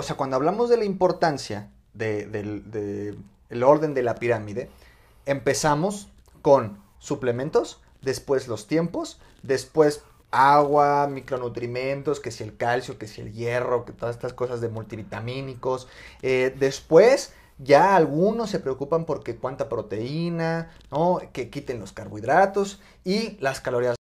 o sea, cuando hablamos de la importancia de, del de el orden de la pirámide, empezamos con suplementos, después los tiempos, después agua, micronutrimentos, que si el calcio, que si el hierro, que todas estas cosas de multivitamínicos. Eh, después ya algunos se preocupan porque cuánta proteína, ¿no? Que quiten los carbohidratos y las calorías.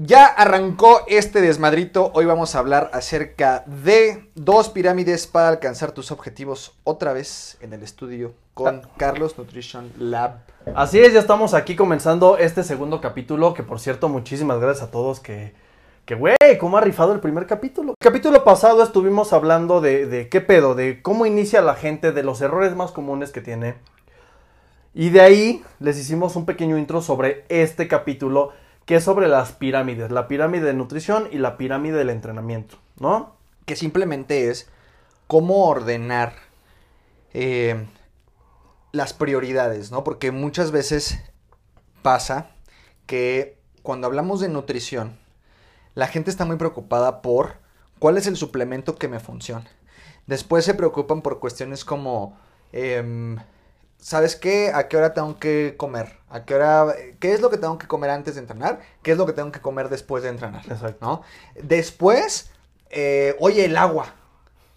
Ya arrancó este desmadrito. Hoy vamos a hablar acerca de dos pirámides para alcanzar tus objetivos otra vez en el estudio con Carlos Nutrition Lab. Así es, ya estamos aquí comenzando este segundo capítulo, que por cierto, muchísimas gracias a todos que, que güey, cómo ha rifado el primer capítulo. El capítulo pasado estuvimos hablando de, de qué pedo, de cómo inicia la gente, de los errores más comunes que tiene. Y de ahí les hicimos un pequeño intro sobre este capítulo que es sobre las pirámides, la pirámide de nutrición y la pirámide del entrenamiento, ¿no? Que simplemente es cómo ordenar eh, las prioridades, ¿no? Porque muchas veces pasa que cuando hablamos de nutrición, la gente está muy preocupada por cuál es el suplemento que me funciona. Después se preocupan por cuestiones como... Eh, ¿sabes qué? ¿A qué hora tengo que comer? ¿A qué hora? ¿Qué es lo que tengo que comer antes de entrenar? ¿Qué es lo que tengo que comer después de entrenar? Exacto. ¿No? Después, eh, oye, el agua.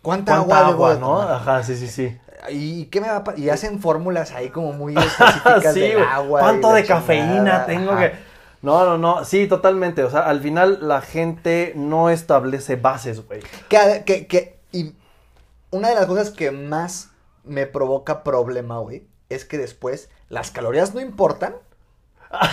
¿Cuánta, ¿Cuánta agua, agua, debo de no? Ajá, sí, sí, sí. ¿Y qué me va a Y hacen fórmulas ahí como muy específicas sí, del agua. ¿Cuánto de cafeína tengo Ajá. que...? No, no, no. Sí, totalmente. O sea, al final la gente no establece bases, güey. Que, que, que- y una de las cosas que más me provoca problema, güey, es que después las calorías no importan.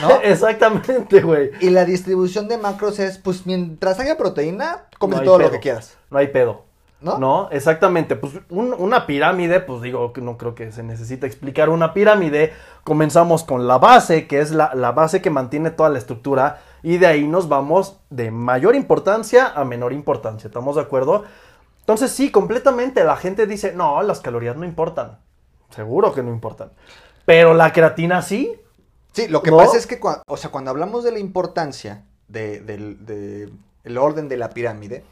¿No? Exactamente, güey. Y la distribución de macros es, pues mientras haya proteína, comes No todo lo que quieras. No hay pedo. ¿No? ¿No? exactamente. Pues un- una pirámide, pues digo que no creo que se necesita explicar una pirámide. Comenzamos con la base, que es la, la base que mantiene toda la estructura, y de ahí nos vamos de mayor importancia a menor importancia. ¿Estamos de acuerdo? Entonces, sí, completamente. La gente dice, no, las calorías no importan. Seguro que no importan. Pero la creatina sí. Sí, lo que ¿No? pasa es que, o sea, cuando hablamos de la importancia de- del de el orden de la pirámide,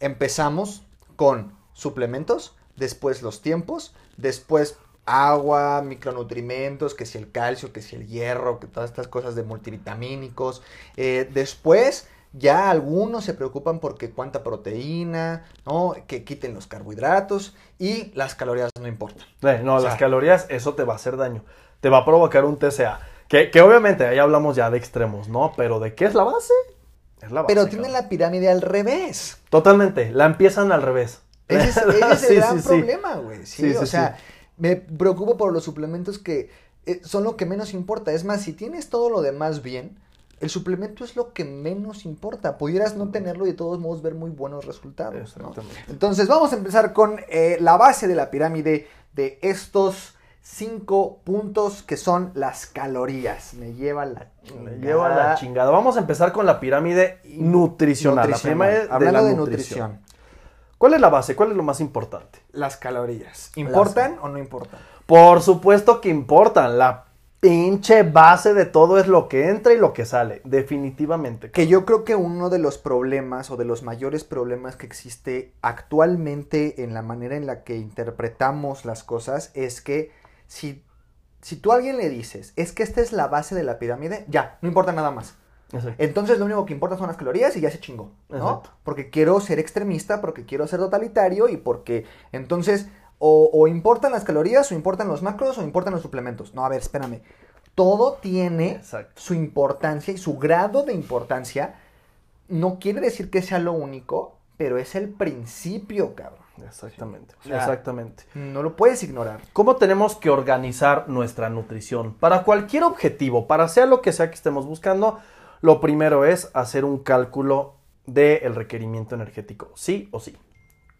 empezamos con suplementos, después los tiempos, después agua, micronutrimentos, que si el calcio, que si el hierro, que todas estas cosas de multivitamínicos. Eh, después ya algunos se preocupan porque cuánta proteína, ¿no? Que quiten los carbohidratos y las calorías no importan. Eh, no, O sea- las calorías, eso te va a hacer daño. Te va a provocar un TCA. Que, que obviamente ahí hablamos ya de extremos, ¿no? Pero ¿de qué es la base? Es la base. Pero tienen cabrón. la pirámide al revés. Totalmente, la empiezan al revés. Ese es, ese es el Sí, gran sí, problema, güey. Sí, Sí, sí, o sea, me preocupo por los suplementos que eh, son lo que menos importa. Es más, si tienes todo lo demás bien, el suplemento es lo que menos importa. Pudieras no tenerlo y de todos modos ver muy buenos resultados. ¿no? Entonces, vamos a empezar con eh, la base de la pirámide de estos cinco puntos que son las calorías. Me lleva la Me lleva la chingada. Vamos a empezar con la pirámide nutricional. La Nutricional. es Hablando la de nutrición. nutrición, ¿Cuál es la base? ¿Cuál es lo más importante? las calorías. ¿Importan o no importan? Por supuesto que importan. La pinche base de todo es lo que entra y lo que sale. Definitivamente. Que yo creo que uno de los problemas o de los mayores problemas que existe actualmente en la manera en la que interpretamos las cosas es que si, si tú a alguien le dices, es que esta es la base de la pirámide, ya, no importa nada más. Exacto. Entonces lo único que importa son las calorías y ya se chingó, ¿no? Exacto. Porque quiero ser extremista, porque quiero ser totalitario y porque entonces o, o importan las calorías o importan los macros o importan los suplementos. No, a ver, espérame. Todo tiene Exacto. su importancia y su grado de importancia. No quiere decir que sea lo único, pero es el principio, cabrón. Exactamente. O sea, Exactamente. No lo puedes ignorar. ¿Cómo tenemos que organizar nuestra nutrición? Para cualquier objetivo, para sea lo que sea que estemos buscando, lo primero es hacer un cálculo del requerimiento energético, sí o sí.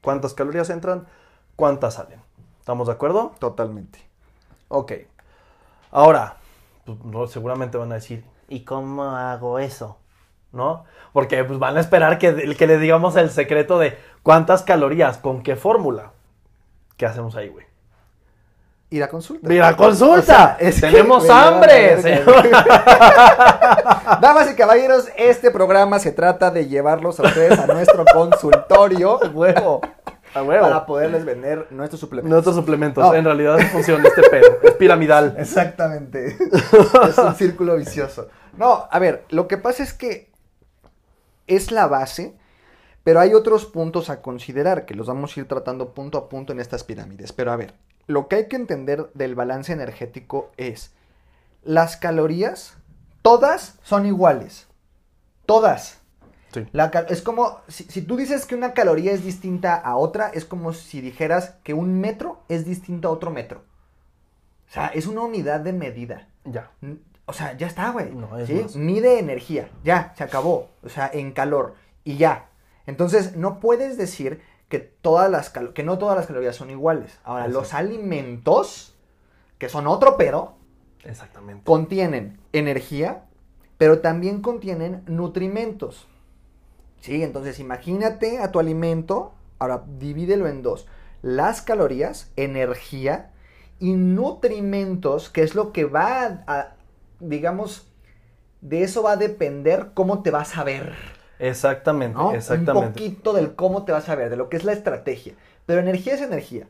¿Cuántas calorías entran? ¿Cuántas salen? ¿Estamos de acuerdo? Totalmente. Ok. Ahora, pues, no, seguramente van a decir, ¿y cómo hago eso? ¿No? Porque pues, van a esperar que, que le digamos el secreto de cuántas calorías, con qué fórmula. ¿Qué hacemos ahí, güey? Ir a consulta. Ir a consulta. O sea, es que Tenemos hambre. señor. Damas y caballeros, este programa se trata de llevarlos a ustedes a nuestro consultorio huevo. Para poderles vender nuestros suplementos. Nuestros suplementos. En realidad funciona este pedo. Es piramidal. Exactamente. es un círculo vicioso. No, a ver, lo que pasa es que es la base, pero hay otros puntos a considerar que los vamos a ir tratando punto a punto en estas pirámides. Pero a ver, lo que hay que entender del balance energético es las calorías, todas son iguales. Todas. Sí. La cal- es como, si, si tú dices que una caloría es distinta a otra, es como si dijeras que un metro es distinto a otro metro. O sea, es una unidad de medida. Ya. O sea, ya está, güey. No, es ¿sí? Mide energía. Ya, se acabó. O sea, en calor. Y ya. Entonces, no puedes decir que todas las que no todas las calorías son iguales. Ahora, Exacto. los alimentos, que son otro pero, Exactamente. contienen energía, pero también contienen nutrimentos. Sí, entonces imagínate a tu alimento, ahora divídelo en dos. Las calorías, energía y nutrimentos, que es lo que va a, a- digamos, de eso va a depender cómo te vas a ver. Exactamente. ¿no? Un Exactamente. poquito del cómo te vas a ver, de lo que es la estrategia. Pero energía es energía.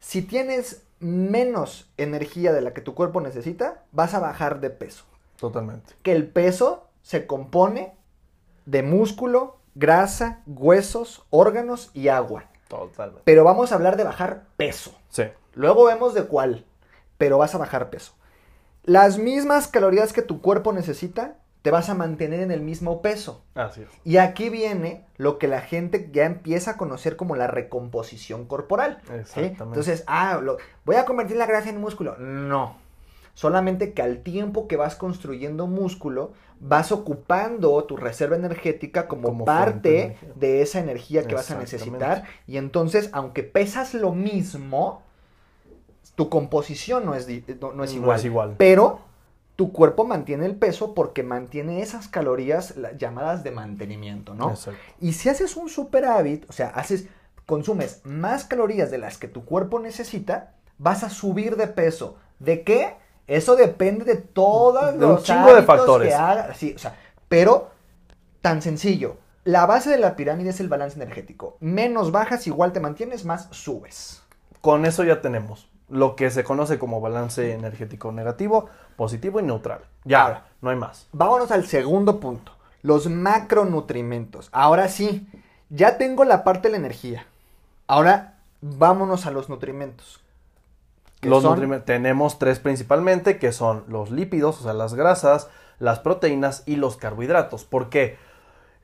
Si tienes menos energía de la que tu cuerpo necesita, vas a bajar de peso. Totalmente. Que el peso se compone de músculo, grasa, huesos, órganos y agua. Totalmente. Pero vamos a hablar de bajar peso. Sí. Luego vemos de cuál, pero vas a bajar peso. Las mismas calorías que tu cuerpo necesita, te vas a mantener en el mismo peso. Así es. Y aquí viene lo que la gente ya empieza a conocer como la recomposición corporal. ¿sí? Exactamente. Entonces, ah, lo- voy a convertir la grasa en músculo. No. Solamente que al tiempo que vas construyendo músculo, vas ocupando tu reserva energética como, parte de esa energía que vas a necesitar. Y entonces, aunque pesas lo mismo, tu composición no es, no, no es No igual. es igual. Pero tu cuerpo mantiene el peso porque mantiene esas calorías la- llamadas de mantenimiento, ¿no? Exacto. Y si haces un superávit, o sea, haces, consumes más calorías de las que tu cuerpo necesita, vas a subir de peso. ¿De qué? Eso depende de todos De un los chingo de factores. que hagas. Sí, o sea, pero tan sencillo. La base de la pirámide es el balance energético. Menos bajas, igual te mantienes, más subes. Con eso ya tenemos lo que se conoce como balance energético negativo, positivo y neutral. Ya, Ahora. no hay más. Vámonos al segundo punto, los macronutrimentos. Ahora sí, ya tengo la parte de la energía. Ahora vámonos a los nutrimentos. Los son- tenemos tres principalmente, que son los lípidos, o sea, las grasas, las proteínas y los carbohidratos. Porque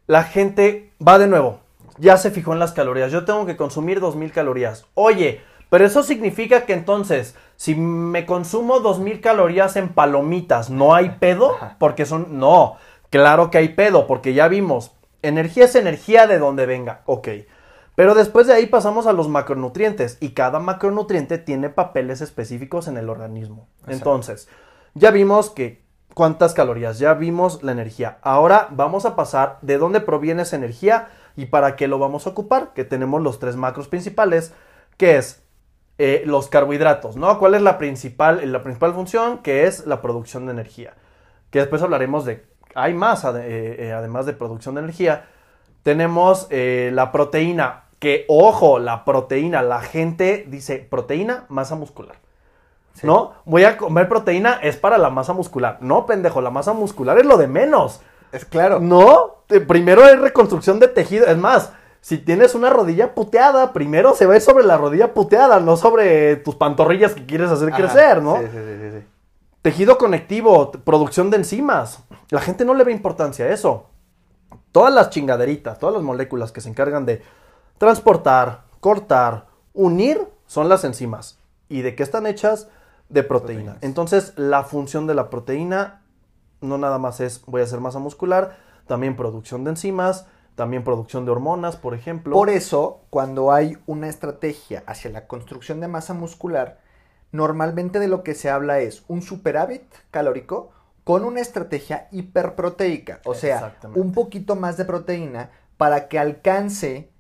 la gente va de nuevo, ya se fijó en las calorías. Yo tengo que consumir 2000 calorías. Oye, pero eso significa que entonces, si me consumo 2000 calorías en palomitas, ¿no hay pedo? Porque son. No, claro que hay pedo, porque ya vimos. Energía es energía de donde venga. Ok. Pero después de ahí pasamos a los macronutrientes y cada macronutriente tiene papeles específicos en el organismo. Exacto. Entonces, ya vimos que cuántas calorías, ya vimos la energía. Ahora vamos a pasar de dónde proviene esa energía y para qué lo vamos a ocupar, que tenemos los tres macros principales, que es eh, los carbohidratos, ¿no? ¿Cuál es la principal, la principal función? Que es la producción de energía. Que después hablaremos de, hay más eh, eh, además de producción de energía. Tenemos eh, la proteína, que ojo, la proteína, la gente dice proteína, masa muscular. Sí. ¿No? Voy a comer proteína, es para la masa muscular. No, pendejo, la masa muscular es lo de menos. Es claro. No, eh, primero es reconstrucción de tejido. Es más, si tienes una rodilla puteada, primero se ve sobre la rodilla puteada, no sobre tus pantorrillas que quieres hacer Ajá. crecer, ¿no? Sí, sí, sí, sí. Tejido conectivo, producción de enzimas. La gente no le ve importancia a eso. Todas las chingaderitas, todas las moléculas que se encargan de transportar, cortar, unir, son las enzimas. ¿Y de qué están hechas? De proteína. Proteínas. Entonces, la función de la proteína no nada más es voy a hacer masa muscular, también producción de enzimas, también producción de hormonas, por ejemplo. Por eso, cuando hay una estrategia hacia la construcción de masa muscular, normalmente de lo que se habla es un superávit calórico con una estrategia hiperproteica, o sea, un poquito más de proteína para que alcance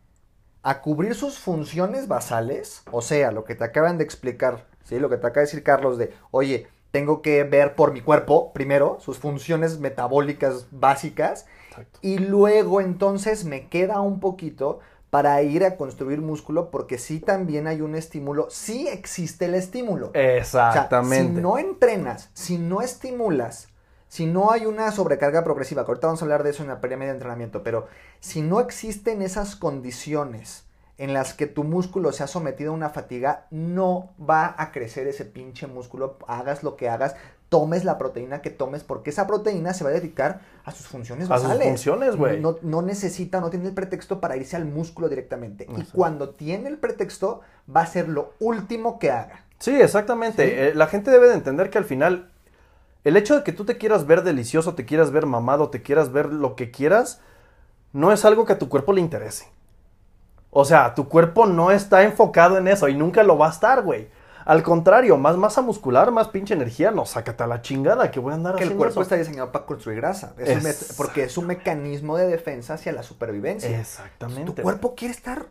a cubrir sus funciones basales, o sea, lo que te acaban de explicar ¿sí? Lo que te acaba de decir Carlos de, oye, tengo que ver por mi cuerpo primero sus funciones metabólicas básicas Exacto. y luego entonces me queda un poquito para ir a construir músculo porque sí también hay un estímulo, sí existe el estímulo. O sea, Exactamente. si no entrenas, si no estimulas, si no hay una sobrecarga progresiva, que ahorita vamos a hablar de eso en la pirámide de entrenamiento, pero si no existen esas condiciones en las que tu músculo se ha sometido a una fatiga, no va a crecer ese pinche músculo, hagas lo que hagas, tomes la proteína que tomes, porque esa proteína se va a dedicar a sus funciones A sus basales. funciones, güey. No, no necesita, no tiene el pretexto para irse al músculo directamente. Y cuando tiene el pretexto, va a ser lo último que haga. Sí, exactamente. Sí. Eh, la gente debe de entender que al final, el hecho de que tú te quieras ver delicioso, te quieras ver mamado, te quieras ver lo que quieras, no es algo que a tu cuerpo le interese. O sea, tu cuerpo no está enfocado en eso y nunca lo va a estar, güey. Al contrario, más masa muscular, más pinche energía, no, sácate a la chingada que voy a andar Que el cuerpo eso. está diseñado para construir grasa. Es un porque es un mecanismo de defensa hacia la supervivencia. Exactamente. Tu cuerpo quiere estar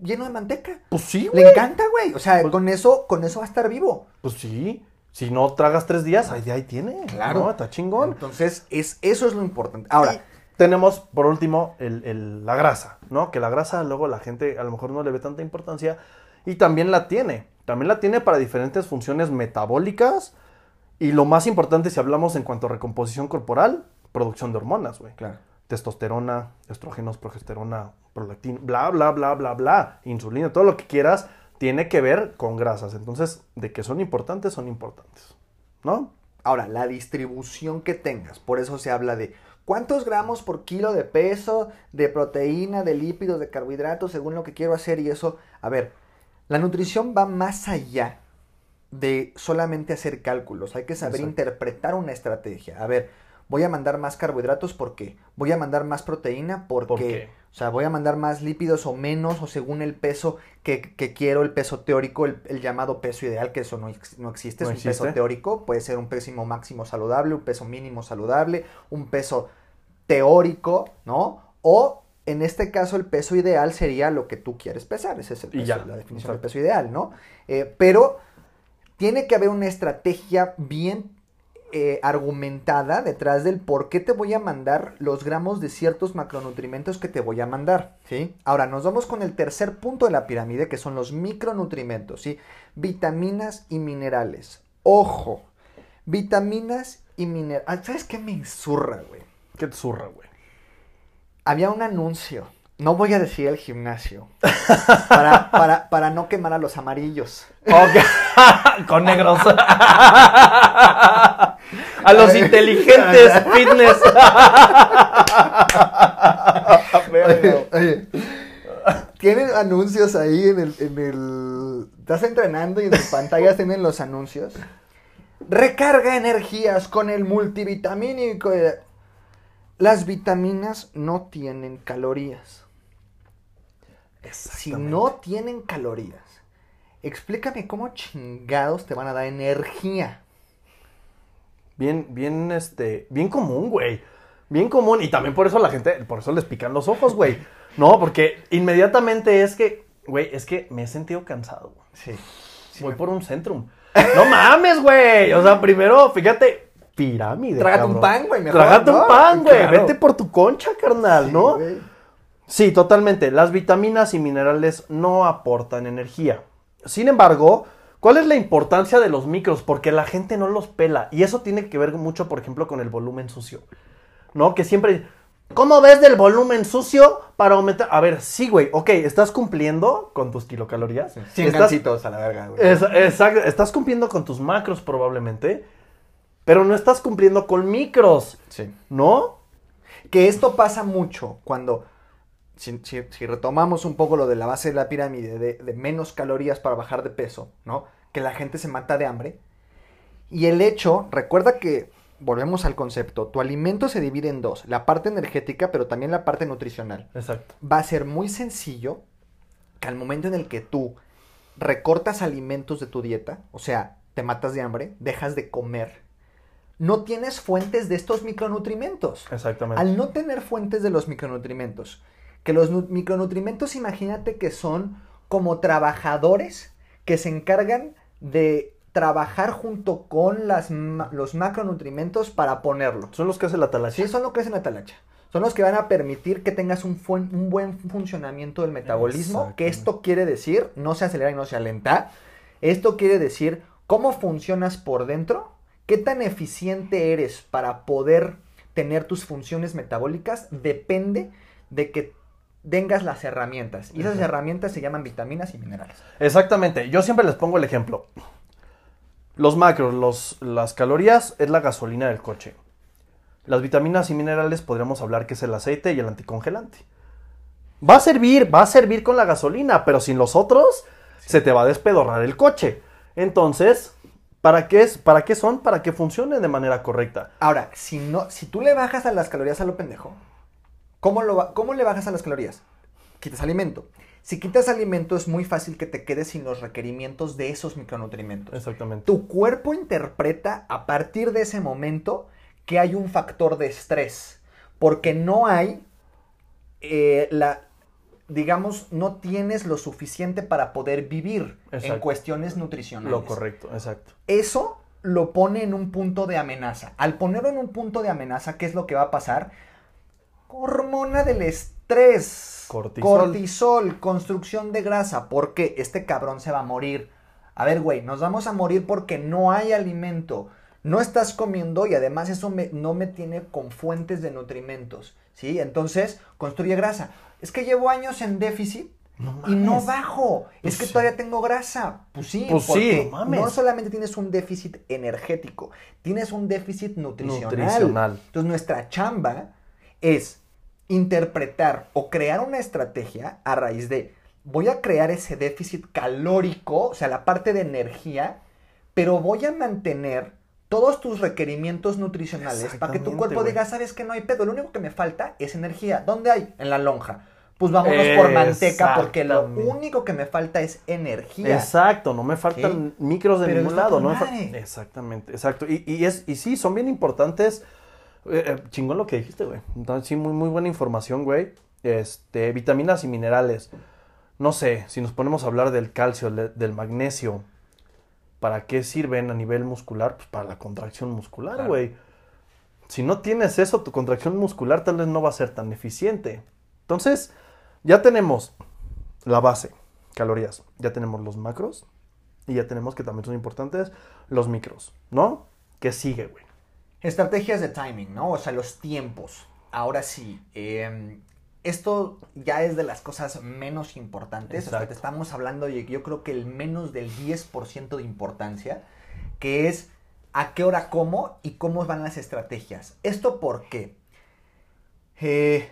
lleno de manteca. Pues sí, güey. Le encanta, güey. O sea, Pues- con eso, con eso va a estar vivo. Pues sí. Si no tragas tres días, ahí, ahí tiene. No, está chingón. Entonces, es, eso es lo importante. Ahora, tenemos por último el- el- la grasa, ¿no? Que la grasa luego la gente a lo mejor no le ve tanta importancia y también la tiene. También la tiene para diferentes funciones metabólicas y lo más importante si hablamos en cuanto a recomposición corporal, producción de hormonas, güey. claro. Testosterona, estrógenos, progesterona, prolactina, bla, bla, bla, bla, bla, insulina, todo lo que quieras tiene que ver con grasas. Entonces, de que son importantes, son importantes, ¿no? Ahora, la distribución que tengas, por eso se habla de cuántos gramos por kilo de peso, de proteína, de lípidos, de carbohidratos, según lo que quiero hacer y eso. A ver, la nutrición va más allá de solamente hacer cálculos. Hay que saber Exacto. interpretar una estrategia. A ver, voy a mandar más carbohidratos, ¿por qué? Voy a mandar más proteína, ¿por, ¿Por qué? O sea, voy a mandar más lípidos o menos, o según el peso que, que quiero, el peso teórico, el, el llamado peso ideal, que eso no, no existe, No es un peso teórico, puede ser un peso máximo saludable, un peso mínimo saludable, un peso teórico, ¿no? O en este caso el peso ideal sería lo que tú quieres pesar, esa es el Y peso, ya, la definición exacto. del peso ideal, ¿no? Eh, pero tiene que haber una estrategia bien eh, argumentada detrás del por qué te voy a mandar los gramos de ciertos macronutrientes que te voy a mandar, ¿sí? Ahora, nos vamos con el tercer punto de la pirámide, que son los micronutrientes, ¿sí? Vitaminas y minerales. Ojo, vitaminas y minerales. ¿Sabes qué me insurra, güey? ¿Qué te zurra, güey? Había un anuncio, no voy a decir el gimnasio, para, para, para no quemar a los amarillos. Con negros. A los inteligentes fitness. Oye, oye, Tienen anuncios ahí en el, en el... Estás entrenando y en tus pantallas tienen los anuncios. Recarga energías con el multivitamínico. Las vitaminas no tienen calorías. Si no tienen calorías, explícame cómo chingados te van a dar energía. Bien, bien, este, bien común, güey. Bien común. Y también por eso la gente, por eso les pican los ojos, güey. No, porque inmediatamente es que, güey, es que me he sentido cansado. güey. Sí. sí Voy por un centrum. No mames, güey. O sea, primero, fíjate, pirámide. Trágate un pan, güey, Trágate ¿no? un pan, güey. Claro. Vete por tu concha, carnal, Sí, ¿no? güey. Sí, totalmente. Las vitaminas y minerales no aportan energía. Sin embargo, ¿cuál es la importancia de los micros? Porque la gente no los pela. Y eso tiene que ver mucho, por ejemplo, con el volumen sucio. ¿No? Que siempre... ¿Cómo ves del volumen sucio para aumentar? A ver, sí, güey. Ok, estás cumpliendo con tus kilocalorías. 100 Estás- a la verga, güey. es- exacto. Estás cumpliendo con tus macros probablemente. Pero no estás cumpliendo con micros. Sí. ¿No? Que esto pasa mucho cuando, si, si- si retomamos un poco lo de la base de la pirámide, de, de menos calorías para bajar de peso, ¿no? Que la gente se mata de hambre. Y el hecho, recuerda que, volvemos al concepto, tu alimento se divide en dos, la parte energética, pero también la parte nutricional. Exacto. Va a ser muy sencillo que al momento en el que tú recortas alimentos de tu dieta, o sea, te matas de hambre, dejas de comer, no tienes fuentes de estos micronutrientes. Exactamente. Al no tener fuentes de los micronutrientes, que los nu- micronutrientes imagínate que son como trabajadores que se encargan de trabajar junto con las, los macronutrimentos para ponerlo. Son los que hace la talacha. Sí, son lo que hacen la talacha. Son los que van a permitir que tengas un, un buen funcionamiento del metabolismo. Que esto quiere decir, no se acelera y no se alenta. Esto quiere decir cómo funcionas por dentro, qué tan eficiente eres para poder tener tus funciones metabólicas, depende de que tengas las herramientas. Y esas herramientas se llaman vitaminas y minerales. Exactamente. Yo siempre les pongo el ejemplo. Los macros, los, las calorías es la gasolina del coche. Las vitaminas y minerales podríamos hablar que es el aceite y el anticongelante. Va a servir, va a servir con la gasolina, pero sin los otros se te va a despedorrar el coche. Entonces, ¿para qué, es, ¿para qué son? Para que funcione de manera correcta. Ahora, si, no, si tú le bajas a las calorías a lo pendejo, ¿cómo, lo, ¿cómo le bajas a las calorías? Quitas alimento. Si quitas alimento es muy fácil que te quedes sin los requerimientos de esos micronutrientes. Exactamente. Tu cuerpo interpreta a partir de ese momento que hay un factor de estrés, porque no hay eh, la, digamos, no tienes lo suficiente para poder vivir en cuestiones nutricionales. Lo correcto, exacto. Eso lo pone en un punto de amenaza. Al ponerlo en un punto de amenaza, ¿qué es lo que va a pasar? Hormona del estrés. Cortisol. Cortisol, construcción de grasa. Porque este cabrón se va a morir. A ver, güey, nos vamos a morir porque no hay alimento. No estás comiendo y además eso me- no me tiene con fuentes de nutrimentos. ¿Sí? Entonces, construye grasa. Es que llevo años en déficit No y no bajo. Pues es que sí. todavía tengo grasa. Pues sí, Pues sí, porque no mames. no solamente tienes un déficit energético, tienes un déficit nutricional. Nutricional. Entonces nuestra chamba es interpretar o crear una estrategia a raíz de voy a crear ese déficit calórico, o sea, la parte de energía, pero voy a mantener todos tus requerimientos nutricionales para que tu cuerpo diga, sabes que no hay pedo, lo único que me falta es energía. ¿Dónde hay? En la lonja. Pues vámonos por manteca porque lo único que me falta es energía. Exacto, no me faltan micros de Pero ningún lado. No me. Exactamente, exacto. Y, y es, y sí, son bien importantes. Eh, eh, chingón lo que dijiste, güey. Entonces, sí, muy, muy buena información, güey. Este, vitaminas y minerales. No sé, si nos ponemos a hablar del calcio, le- del magnesio, ¿para qué sirven a nivel muscular? Pues para la contracción muscular, Claro. güey. Si no tienes eso, tu contracción muscular tal vez no va a ser tan eficiente. Entonces, ya tenemos la base, calorías. Ya tenemos los macros. Y ya tenemos que también son importantes los micros, ¿no? ¿Qué sigue, güey? Estrategias de timing, ¿no? O sea, los tiempos. Ahora sí, eh, esto ya es de las cosas menos importantes. O sea, te estamos hablando de yo creo que el menos del 10% de importancia, que es a qué hora como y cómo van las estrategias. ¿Esto por qué? Eh,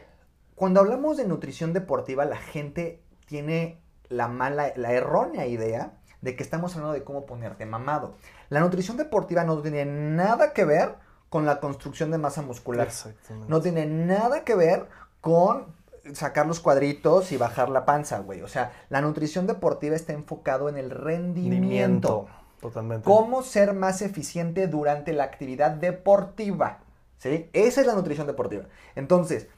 cuando hablamos de nutrición deportiva, la gente tiene la mala, la errónea idea de que estamos hablando de cómo ponerte mamado. La nutrición deportiva no tiene nada que ver con la construcción de masa muscular. Exactamente. No tiene nada que ver con sacar los cuadritos y bajar la panza, güey. O sea, la nutrición deportiva está enfocado en el rendimiento. Totalmente. Cómo ser más eficiente durante la actividad deportiva. ¿Sí? Esa es la nutrición deportiva. Entonces,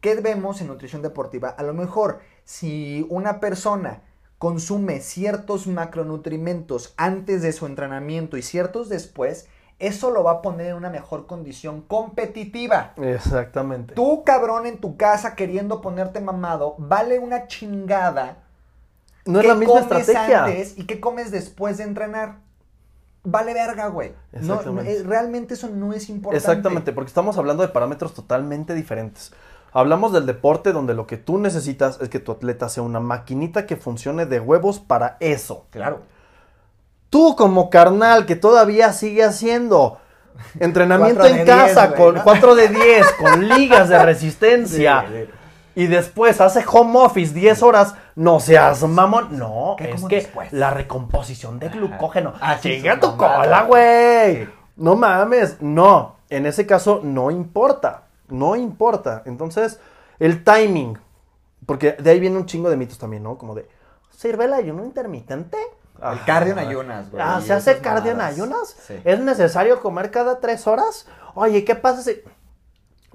¿qué vemos en nutrición deportiva? A lo mejor, si una persona consume ciertos macronutrimentos antes de su entrenamiento y ciertos después, eso lo va a poner en una mejor condición competitiva. Exactamente. Tú, cabrón, en tu casa queriendo ponerte mamado, vale una chingada no es ¿Qué la misma comes estrategia. antes y qué comes después de entrenar? Vale verga, güey. No, Exactamente. eh, realmente eso no es importante. Exactamente, porque estamos hablando de parámetros totalmente diferentes. Hablamos del deporte donde lo que tú necesitas es que tu atleta sea una maquinita que funcione de huevos para eso. Claro. Tú como carnal que todavía sigue haciendo entrenamiento en casa güey, con ¿no? 4 de 10, con ligas de resistencia. Y después hace home office 10 horas, no seas mamón. No, ¿Qué es que después? la recomposición de glucógeno. Ah, Chinga su tu mamada. cola, güey. No mames. No, en ese caso no importa. No importa. Entonces, el timing. Porque de ahí viene un chingo de mitos también, ¿no? Como de, ¿sirve el ayuno intermitente? El cardio en ayunas, güey. Ah, ¿se hace cardio en ayunas? Sí. ¿Es necesario comer cada tres horas? Oye, ¿qué pasa si...?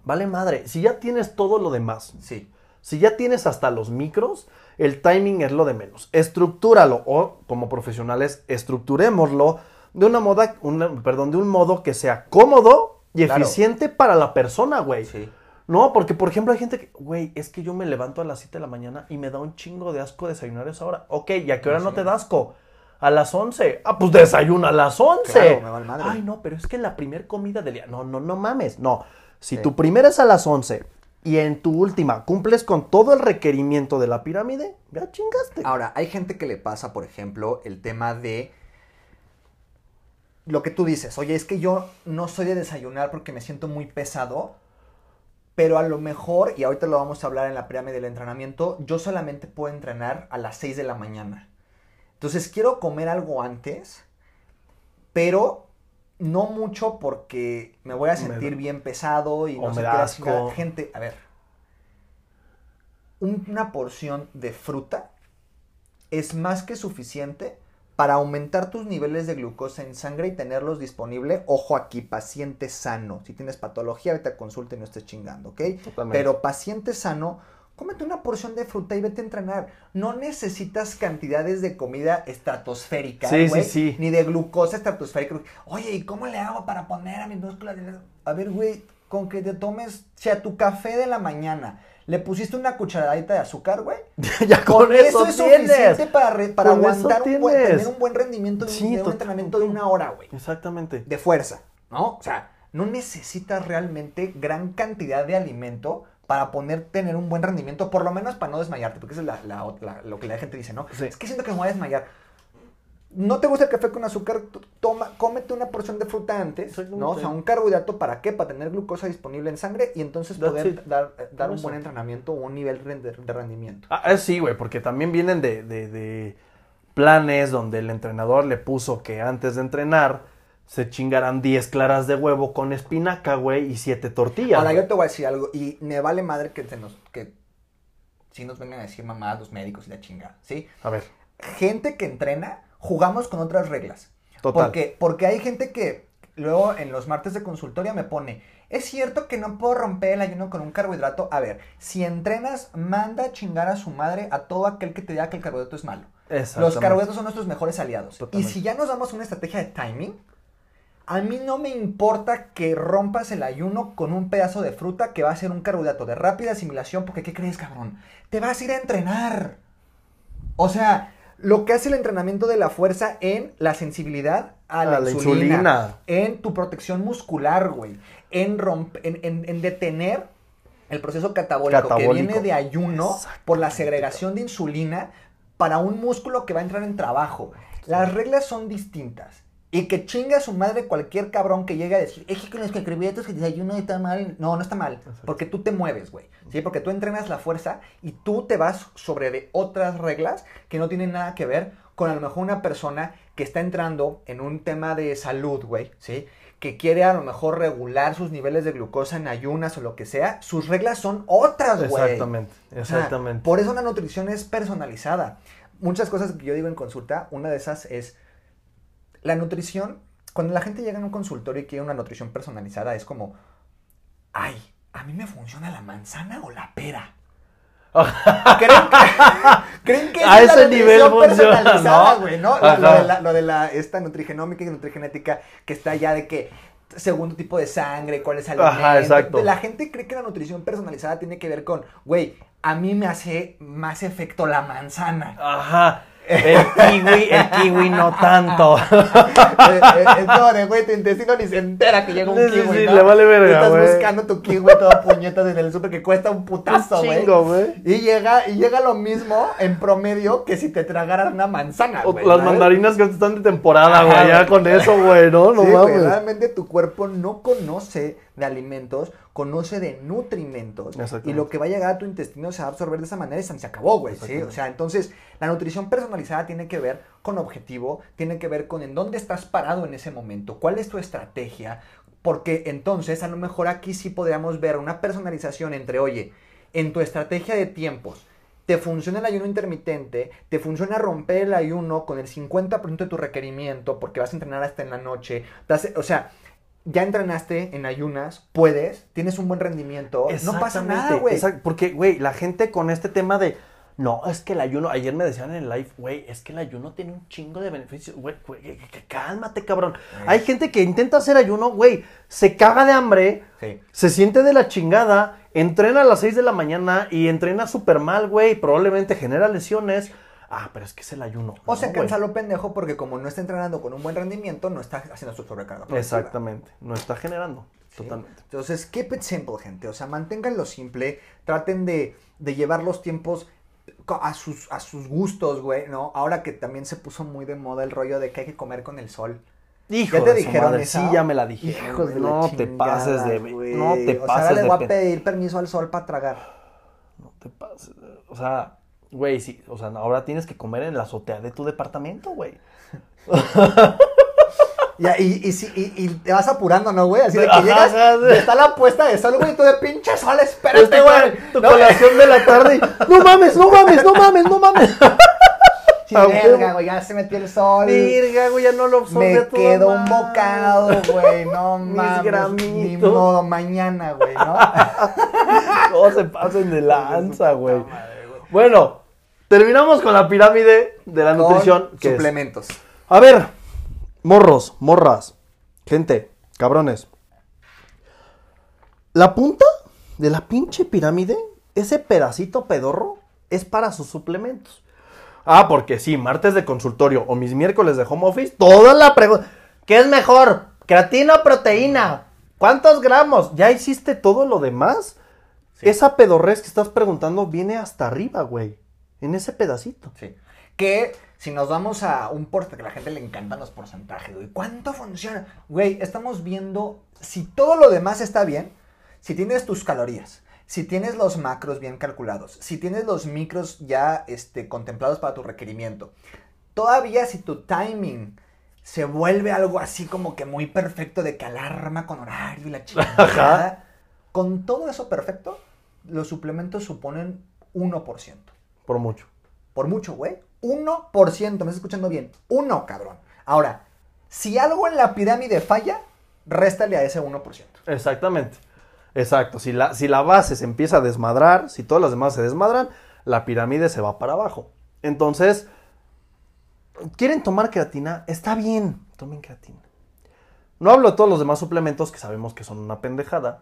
Vale madre, si ya tienes todo lo demás, Sí. Si ya tienes hasta los micros, el timing es lo de menos. Estructúralo o como profesionales estructurémoslo de una moda, una- perdón, de un modo que sea cómodo y Claro. eficiente para la persona, güey. Sí. No, porque por ejemplo hay gente que, güey, es que yo me levanto a las 7 de la mañana y me da un chingo de asco desayunar a esa hora. Ok, ¿y a qué hora no te da asco? A las 11. Ah, pues desayuna a las 11. Claro, me vale madre. Ay, no, pero es que la primer comida del día. No, no, no mames. No. Si Sí. tu primera es a las 11 y en tu última cumples con todo el requerimiento de la pirámide, ya chingaste. Ahora, hay gente que le pasa, por ejemplo, el tema de lo que tú dices, oye, es que yo no soy de desayunar porque me siento muy pesado, pero a lo mejor, y ahorita lo vamos a hablar en la pirámide del entrenamiento, yo solamente puedo entrenar a las 6 de la mañana. Entonces quiero comer algo antes, pero no mucho porque me voy a sentir bien pesado y no me sé qué. Gente, a ver, un- una porción de fruta es más que suficiente para aumentar tus niveles de glucosa en sangre y tenerlos disponible. Ojo aquí, paciente sano. Si tienes patología, vete a consulta y no estés chingando, ¿ok? Totalmente. Pero paciente sano, cómete una porción de fruta y vete a entrenar. No necesitas cantidades de comida estratosférica, Sí, güey, sí, sí. Ni de glucosa estratosférica. Oye, ¿y cómo le hago para poner a mis músculos? A ver, güey, con que te tomes, si a tu café de la mañana le pusiste una cucharadita de azúcar, güey. ya con, eso, es tienes. suficiente para, re- para Con eso aguantar un buen, tener un buen rendimiento de un, Sí, de un total- entrenamiento de una hora, güey. Exactamente. De fuerza, ¿no? O sea, no necesitas realmente gran cantidad de alimento para poner, tener un buen rendimiento, por lo menos para no desmayarte, porque eso es la- la- la- lo que la gente dice, ¿no? Sí. Es que siento que me voy a desmayar. ¿No te gusta el café con azúcar? Toma, cómete una porción de fruta antes. ¿no? O sea, un carbohidrato, ¿para qué? Para tener glucosa disponible en sangre y entonces That's poder it. dar, eh, dar un buen entrenamiento o un nivel de, de rendimiento. Ah, eh, sí, güey, porque también vienen de, de- de planes donde el entrenador le puso que antes de entrenar se chingaran 10 claras de huevo con espinaca, güey, y 7 tortillas. Ahora, güey. yo te voy a decir algo, y me vale madre que, se nos, que si nos vengan a decir mamadas los médicos y la chingada, ¿sí? A ver, Gente que entrena, jugamos con otras reglas. Total. Porque, porque hay gente que luego en los martes de consultoria me pone, es cierto que no puedo romper el ayuno con un carbohidrato. A ver, si entrenas, manda a chingar a su madre a todo aquel que te diga que el carbohidrato es malo. Los carbohidratos son nuestros mejores aliados. Totalmente. Y si ya nos damos una estrategia de timing, a mí no me importa que rompas el ayuno con un pedazo de fruta que va a ser un carbohidrato de rápida asimilación, porque ¿qué crees, cabrón? Te vas a ir a entrenar. O sea, lo que hace el entrenamiento de la fuerza en la sensibilidad a la, A la insulina, en tu protección muscular, güey, en, romp- en, en- en detener el proceso catabólico, Catabólico. que viene de ayuno por la segregación de insulina para un músculo que va a entrar en trabajo. Las reglas son distintas. Y que chinga a su madre cualquier cabrón que llegue a decir, es que con los carbohidratos que desayuno está mal. No, no está mal. Porque tú te mueves, güey. ¿Sí? Porque tú entrenas la fuerza y tú te vas sobre de otras reglas que no tienen nada que ver con a lo mejor una persona que está entrando en un tema de salud, güey. ¿Sí? Que quiere a lo mejor regular sus niveles de glucosa en ayunas o lo que sea. Sus reglas son otras, güey. Exactamente, O sea, exactamente. por eso la nutrición es personalizada. Muchas cosas que yo digo en consulta, una de esas es la nutrición. Cuando la gente llega en un consultorio y quiere una nutrición personalizada, es como, ay, a mí me funciona la manzana o la pera. ¿Creen que, creen que A es la ese nivel nutrición funciona, personalizada, ¿no? güey, ¿no? Lo, lo de la, lo de la- esta nutrigenómica y nutrigenética que está ya de que segundo tipo de sangre, cuál es el Ajá, exacto. La gente cree que la nutrición personalizada tiene que ver con, güey, a mí me hace más efecto la manzana. Ajá. El kiwi, el kiwi no tanto. Eh, eh, como de, güey, tu intestino ni se entera que llega un sí, kiwi, sí, ¿no? le vale verga, Estás buscando tu kiwi todo puñetas en el súper que cuesta un putazo, güey. Chingo, güey. Y llega, y llega lo mismo en promedio que si te tragaras una manzana, güey. Las ¿sabes? mandarinas que están de temporada, güey. Ya con eso, güey, ¿no? No Sí, mames. realmente tu cuerpo no conoce de alimentos, conoce de nutrimentos. Y lo que va a llegar a tu intestino se va a absorber de esa manera y se acabó, güey. ¿sí? O sea, entonces, la nutrición personalizada tiene que ver con objetivo, tiene que ver con en dónde estás parado en ese momento, cuál es tu estrategia. Porque entonces, a lo mejor aquí sí podríamos ver una personalización entre, oye, en tu estrategia de tiempos, te funciona el ayuno intermitente, te funciona romper el ayuno con el 50% de tu requerimiento porque vas a entrenar hasta en la noche. hace- o sea, ya entrenaste en ayunas, puedes, tienes un buen rendimiento, no pasa nada, güey. Porque, güey, la gente con este tema de, no, es que el ayuno, ayer me decían en el live, güey, es que el ayuno tiene un chingo de beneficios, güey, cálmate, cabrón. Hay gente que intenta hacer ayuno, güey, se caga de hambre, se siente de la chingada, entrena a las 6 de la mañana y entrena súper mal, güey, probablemente genera lesiones. Ah, pero es que es el ayuno. O sea, cansa lo pendejo porque como no está entrenando con un buen rendimiento, no está haciendo su sobrecarga. Exactamente, no está generando. Totalmente. Entonces, keep it simple, gente. O sea, manténganlo simple. Traten de, de llevar los tiempos a sus, a sus gustos, güey, ¿no? Ahora que también se puso muy de moda el rollo de que hay que comer con el sol. Hijo ya te dijeron Sí, ya me la dije. no te pases de... No te pases o sea, le voy a pedir permiso al sol para tragar. No te pases. O sea, güey, sí. O sea, ahora tienes que comer en la azotea de tu departamento, güey. y, y, y, te vas apurando, ¿no, güey? Así de que llegas, está la puesta de sol, güey, y tú de pinche sol, espérate, este, güey. Tu colación de la tarde. no mames, no mames, no mames, no mames. Sí, verga, güey, ya se metió el sol. Verga, güey, ya no lo absorbe Me quedó un bocado, güey, no mames. Ni modo, mañana, güey, ¿no? Todos se pasen de lanza, güey. Bueno, terminamos con la pirámide de la nutrición. suplementos. A ver, Morros, morras, gente, cabrones. La punta de la pinche pirámide, ese pedacito pedorro, es para sus suplementos. Ah, porque sí, martes de consultorio o mis miércoles de home office, toda la pregunta. ¿Qué es mejor? ¿Creatina o proteína? ¿Cuántos gramos? ¿Ya hiciste todo lo demás? Esa pedorrez que estás preguntando viene hasta arriba, güey. En ese pedacito. Sí. Que si nos vamos a un porcentaje, que a la gente le encantan los porcentajes, güey, ¿cuánto funciona? Güey, estamos viendo si todo lo demás está bien, si tienes tus calorías, si tienes los macros bien calculados, si tienes los micros ya este, contemplados para tu requerimiento, todavía si tu timing se vuelve algo así como que muy perfecto de que alarma con horario y la chingada, con todo eso perfecto, los suplementos suponen 1%. Por mucho. Por mucho, güey. 1%, me estás escuchando bien. Uno, cabrón. Ahora, si algo en la pirámide falla, réstale a ese 1%. Exactamente. Exacto. Si la, si la base se empieza a desmadrar, si todas las demás se desmadran, la pirámide se va para abajo. Entonces, ¿quieren tomar creatina? Está bien, tomen creatina. No hablo de todos los demás suplementos que sabemos que son una pendejada,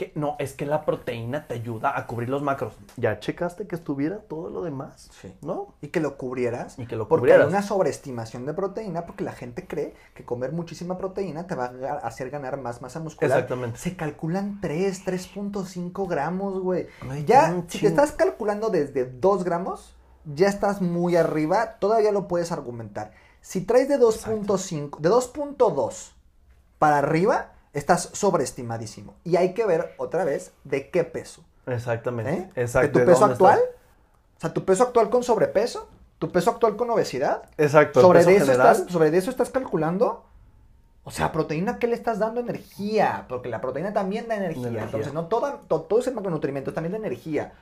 que no, es que la proteína te ayuda a cubrir los macros. ¿Ya checaste que estuviera todo lo demás? Sí. ¿No? Y que lo cubrieras. Y que lo porque hay una sobreestimación de proteína porque la gente cree que comer muchísima proteína te va a hacer ganar más masa muscular. Exactamente. Se calculan 3, 3.5 gramos, güey. ya, si te estás calculando desde 2 gramos, ya estás muy arriba, todavía lo puedes argumentar. Si traes de 2.5, de 2.2 para arriba, estás sobreestimadísimo. Y hay que ver otra vez de qué peso. Exactamente. ¿Eh? ¿De tu peso actual? O sea, tu peso actual con sobrepeso, tu peso actual con obesidad. Exacto. Sobre, de eso, estás, sobre eso estás calculando. O sea, proteína, ¿qué le estás dando energía? Porque la proteína también da energía. Entonces, no toda, todo, ese macronutriente también da energía.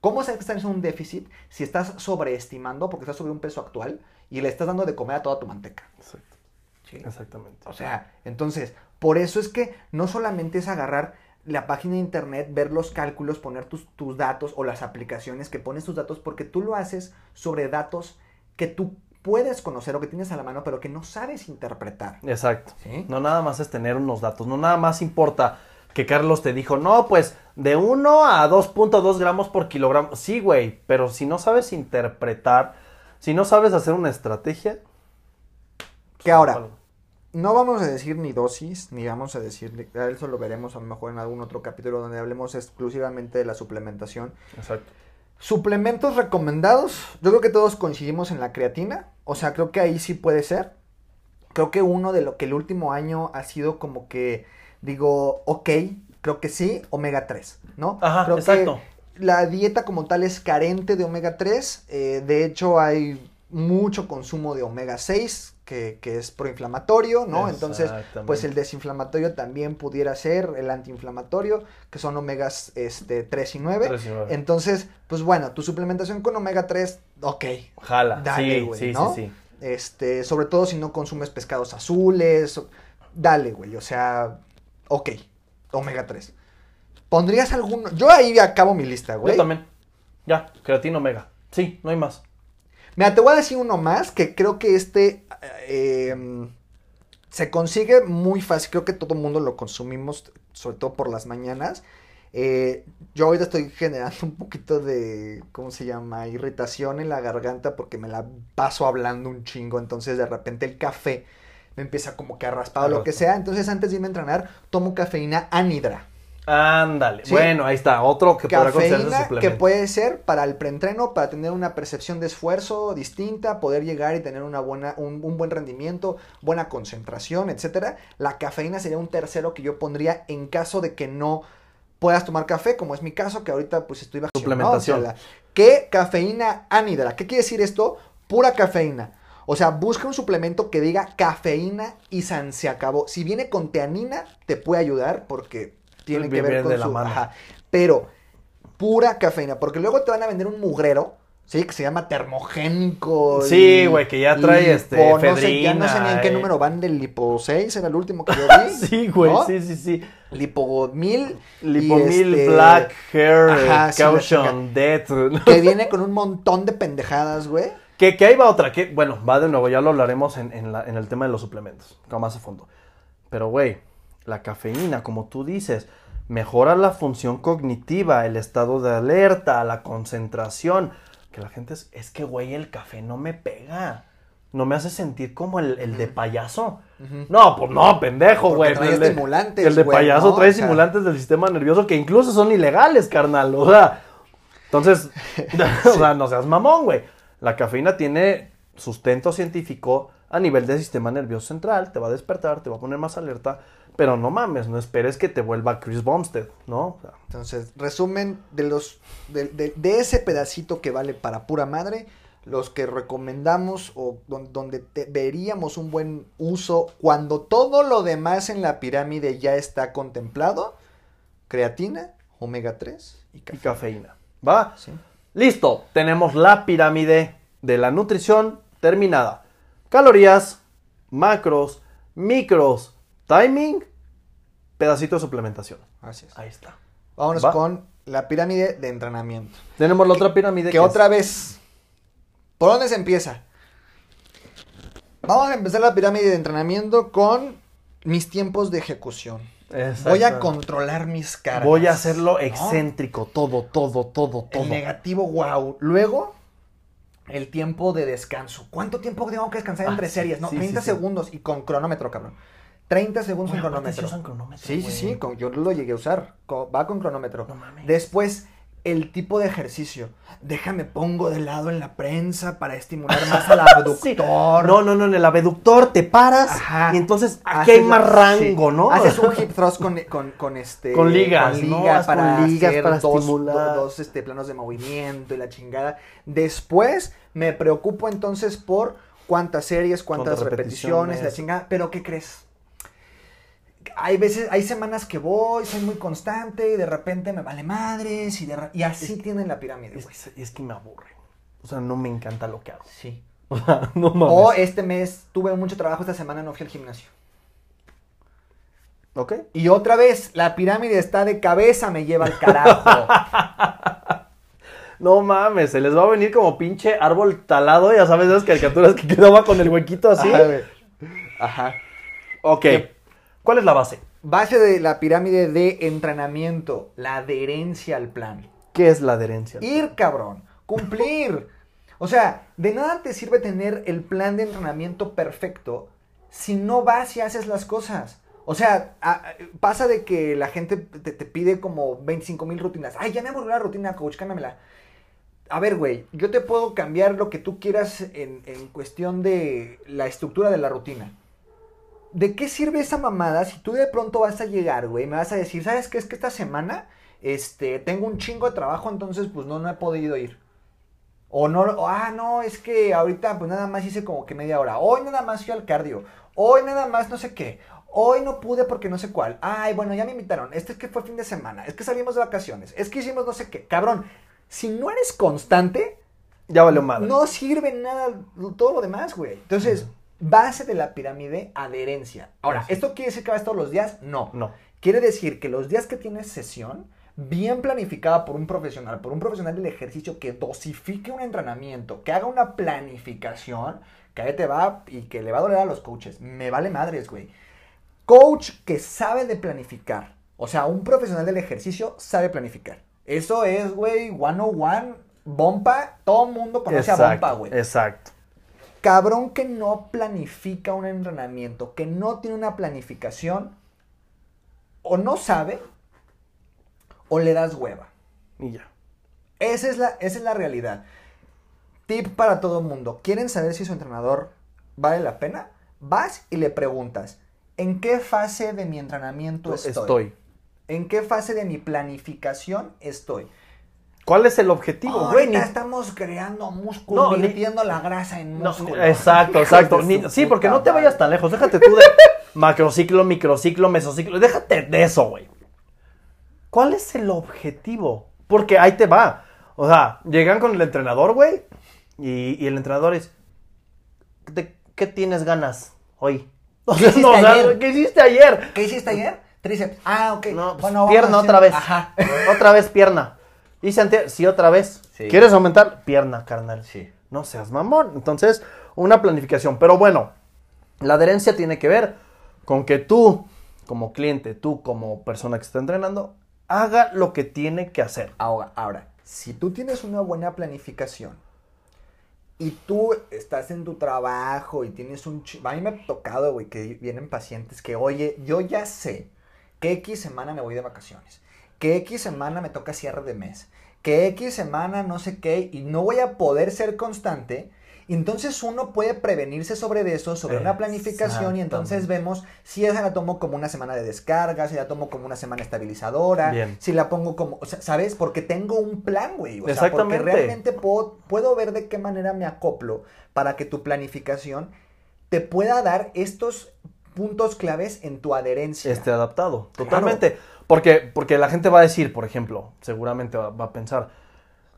¿Cómo sabes que estás en un déficit si estás sobreestimando porque estás sobre un peso actual y le estás dando de comer a toda tu manteca? Exacto. Sí. Exactamente. O sea, entonces, por eso es que no solamente es agarrar la página de internet, ver los cálculos, poner tus, tus datos o las aplicaciones que pones tus datos, porque tú lo haces sobre datos que tú puedes conocer o que tienes a la mano, pero que no sabes interpretar. Exacto. No nada más es tener unos datos, no nada más importa que Carlos te dijo, no, pues de 1 a 2.2 gramos por kilogramo. Sí, güey, pero si no sabes interpretar, si no sabes hacer una estrategia... que ahora, no vamos a decir ni dosis, ni vamos a decir, eso lo veremos a lo mejor en algún otro capítulo donde hablemos exclusivamente de la suplementación. Exacto. Suplementos recomendados, yo creo que todos coincidimos en la creatina, o sea, creo que ahí sí puede ser. Creo que uno de lo que el último año ha sido como que, digo, ok, creo que sí, omega 3, ¿no? Ajá, creo exacto. Que la dieta como tal es carente de omega 3, eh, de hecho hay mucho consumo de omega 6, que, es proinflamatorio, ¿no? Entonces, pues el desinflamatorio también pudiera ser el antiinflamatorio, que son omegas este, 3 y 9. Entonces, pues bueno, tu suplementación con omega 3, ok. Jala, sí, sí, sí, Este, sobre todo si no consumes pescados azules, dale, güey, o sea, ok, omega 3. ¿Pondrías alguno? Yo ahí acabo mi lista, güey. Yo también. Ya, creatina omega. Sí, no hay más. Mira, te voy a decir uno más que creo que este eh, se consigue muy fácil. Creo que todo el mundo lo consumimos, sobre todo por las mañanas. Eh, yo ahorita estoy generando un poquito de, ¿cómo se llama? Irritación en la garganta porque me la paso hablando un chingo. Entonces de repente el café me empieza como que a raspar o lo que sea. Entonces antes de irme a entrenar, tomo cafeína anhidra. Ándale. Sí. Bueno, ahí está. Otro que podrá considerarse suplemento. que puede ser para el preentreno, para tener una percepción de esfuerzo distinta, poder llegar y tener una buena, un, un buen rendimiento, buena concentración, etcétera. La cafeína sería un tercero que yo pondría en caso de que no puedas tomar café, como es mi caso, que ahorita pues estoy bajo Suplementación. la- ¿Qué cafeína anhidra? ¿Qué quiere decir esto? Pura cafeína. O sea, busca un suplemento que diga cafeína y san se acabó. Si viene con teanina, te puede ayudar porque tiene que ver con de la su... mano. ajá. Pero pura cafeína, porque luego te van a vender un mugrero, ¿sí? Que se llama termogénico. Sí, güey, que ya trae, este, no sé, ya no sé ni en qué efedrina, eh. número van del lipo 6, era el último que yo vi. sí, güey. ¿no? Sí, sí, sí. Lipo 1000. y Lipomil, este, Black Hair, ajá, sí, Caution, Death. Que viene con un montón de pendejadas, güey. Que, que ahí va otra, que bueno, va de nuevo, ya lo hablaremos en, en la- en el tema de los suplementos, como más a fondo. Pero, güey, la cafeína, como tú dices, mejora la función cognitiva, el estado de alerta, la concentración. Que la gente es, es que, güey, el café no me pega. No me hace sentir como el, el de payaso. No, pues no, pendejo, güey. trae El de- estimulantes, El de güey, payaso ¿no? trae O sea- estimulantes del sistema nervioso que incluso son ilegales, carnal. O sea, entonces, o sea, no seas mamón, güey. La cafeína tiene sustento científico a nivel del sistema nervioso central, te va a despertar, te va a poner más alerta, pero no mames, no esperes que te vuelva Chris Bumstead, ¿no? O sea, Entonces, resumen de los de, de- de ese pedacito que vale para pura madre, los que recomendamos o don- donde te- veríamos un buen uso cuando todo lo demás en la pirámide ya está contemplado, creatina, omega 3 y y café. cafeína. ¿Va? Sí. Listo, tenemos la pirámide de la nutrición terminada. Calorías, macros, micros, timing, pedacito de suplementación. Así es. Ahí está. Vámonos Va. con la pirámide de entrenamiento. Tenemos la otra pirámide. Que es- otra vez, ¿por dónde se empieza? Vamos a empezar la pirámide de entrenamiento con mis tiempos de ejecución. Voy a controlar mis cargas. Voy a hacerlo ¿no? excéntrico, todo, todo, todo, todo. El negativo, wow. Luego, el tiempo de descanso. ¿Cuánto tiempo tengo que descansar Ah, entre series? No, sí, 30 sí, sí. segundos y con cronómetro, cabrón. 30 segundos con aparte cronómetro. sí usan cronómetro, Sí, sí, güey. sí, con- yo lo llegué a usar. co- Va con cronómetro. No mames. Después, el tipo de ejercicio. Déjame pongo de lado en la prensa para estimular más al Sí. abductor. No, no, no, en el abductor te paras Ajá. y entonces aquí hay Haces- más rango, sí. ¿no? Haces un hip thrust con, con, con este. Con ligas, con ¿no? ligas con para ligas hacer para dos, estimular. do- dos, este, planos de movimiento y la chingada. Después me preocupo entonces por cuántas series, cuántas Cuántas repeticiones, la repeticiones. chingada. Pero ¿qué crees? Hay veces, hay semanas que voy, soy muy constante y de repente me vale madres y, de y así tienen la pirámide, Es, güey. que- es que me aburre. O sea, no me encanta lo que hago. Sí. O sea, no mames. O este mes tuve mucho trabajo, esta semana no fui al gimnasio. ¿Ok? Y otra vez, la pirámide está de cabeza, me lleva al carajo. No mames, se les va a venir como pinche árbol talado, ya sabes esas caricaturas que quedaba con el huequito así. Ajá. Ajá. Ok. ¿Cuál es la base? Base de la pirámide de entrenamiento, la adherencia al plan. ¿Qué es la adherencia? Ir, cabrón. Cumplir. O sea, de nada te sirve tener el plan de entrenamiento perfecto si no vas y haces las cosas. O sea, a- pasa de que la gente te, te pide como 25 mil rutinas. Ay, ya me aburrió la rutina, coach, cámbiamela. A ver, güey, yo te puedo cambiar lo que tú quieras en, en cuestión de la estructura de la rutina. ¿De qué sirve esa mamada si tú de pronto vas a llegar, güey? Me vas a decir, ¿sabes qué? Es que esta semana, este, tengo un chingo de trabajo, entonces, pues, no, no he podido ir. O no, o, ah, no, es que ahorita, pues, nada más hice como que media hora. Hoy nada más fui al cardio. Hoy nada más no sé qué. Hoy no pude porque no sé cuál. Ay, bueno, ya me invitaron. Este es que fue fin de semana. Es que salimos de vacaciones. Es que hicimos no sé qué. Cabrón, si no eres constante, Ya valió madre. no sirve nada todo lo demás, güey. Entonces, Base de la pirámide, adherencia. Ahora. ¿esto quiere decir que vas todos los días? No. No. Quiere decir que los días que tienes sesión, bien planificada por un profesional, por un profesional del ejercicio que dosifique un entrenamiento, que haga una planificación, que ahí te va y que le va a doler a los coaches. Me vale madres, güey. Coach que sabe de planificar. O sea, un profesional del ejercicio sabe planificar. Eso es, güey, 101, bomba. Todo el mundo conoce a bomba, güey Exacto. Cabrón que no planifica un entrenamiento, que no tiene una planificación, o no sabe, o le das hueva. Y ya. Esa es la, esa es la realidad. Tip para todo el mundo. ¿Quieren saber si su entrenador vale la pena? Vas y le preguntas, ¿en qué fase de mi entrenamiento estoy? Estoy. ¿En qué fase de mi planificación estoy? ¿Cuál es el objetivo, güey? Ni- estamos creando músculo, No, ni- virtiendo la grasa en No, músculo. exacto, exacto. Ni- sí, porque no te vayas tan lejos. Déjate tú de macrociclo, microciclo, mesociclo. Déjate de eso, güey. ¿Cuál es el objetivo? Porque ahí te va. O sea, llegan con el entrenador, güey. Y, y el entrenador es. ¿De qué tienes ganas hoy? O sea, hiciste no, o sea? ¿Qué hiciste ayer? ¿Qué hiciste ayer? Tríceps. Ah, ok. No, pues, Bueno, pierna otra vez. Ajá. Otra vez pierna. Hice antes, sí, otra vez. Sí. ¿Quieres aumentar? Pierna, carnal. Sí. No seas mamón. Entonces, una planificación. Pero bueno, la adherencia tiene que ver con que tú, como cliente, tú como persona que está entrenando, haga lo que tiene que hacer. Ahora, ahora, si tú tienes una buena planificación y tú estás en tu trabajo y tienes un... A mí me ha tocado, güey, que vienen pacientes que, oye, yo ya sé que X semana me voy de vacaciones, que X semana me toca cierre de mes, que X semana no sé qué y no voy a poder ser constante. Entonces uno puede prevenirse sobre eso, sobre una planificación y entonces vemos si esa la tomo como una semana de descarga, si la tomo como una semana estabilizadora, Bien. si la pongo como, o sea, ¿sabes? Porque tengo un plan, güey. O sea, porque realmente puedo, puedo ver de qué manera me acoplo para que tu planificación te pueda dar estos puntos claves en tu adherencia. Esté adaptado. Claro. Totalmente. Porque, porque la gente va a decir, por ejemplo, seguramente va, va a pensar,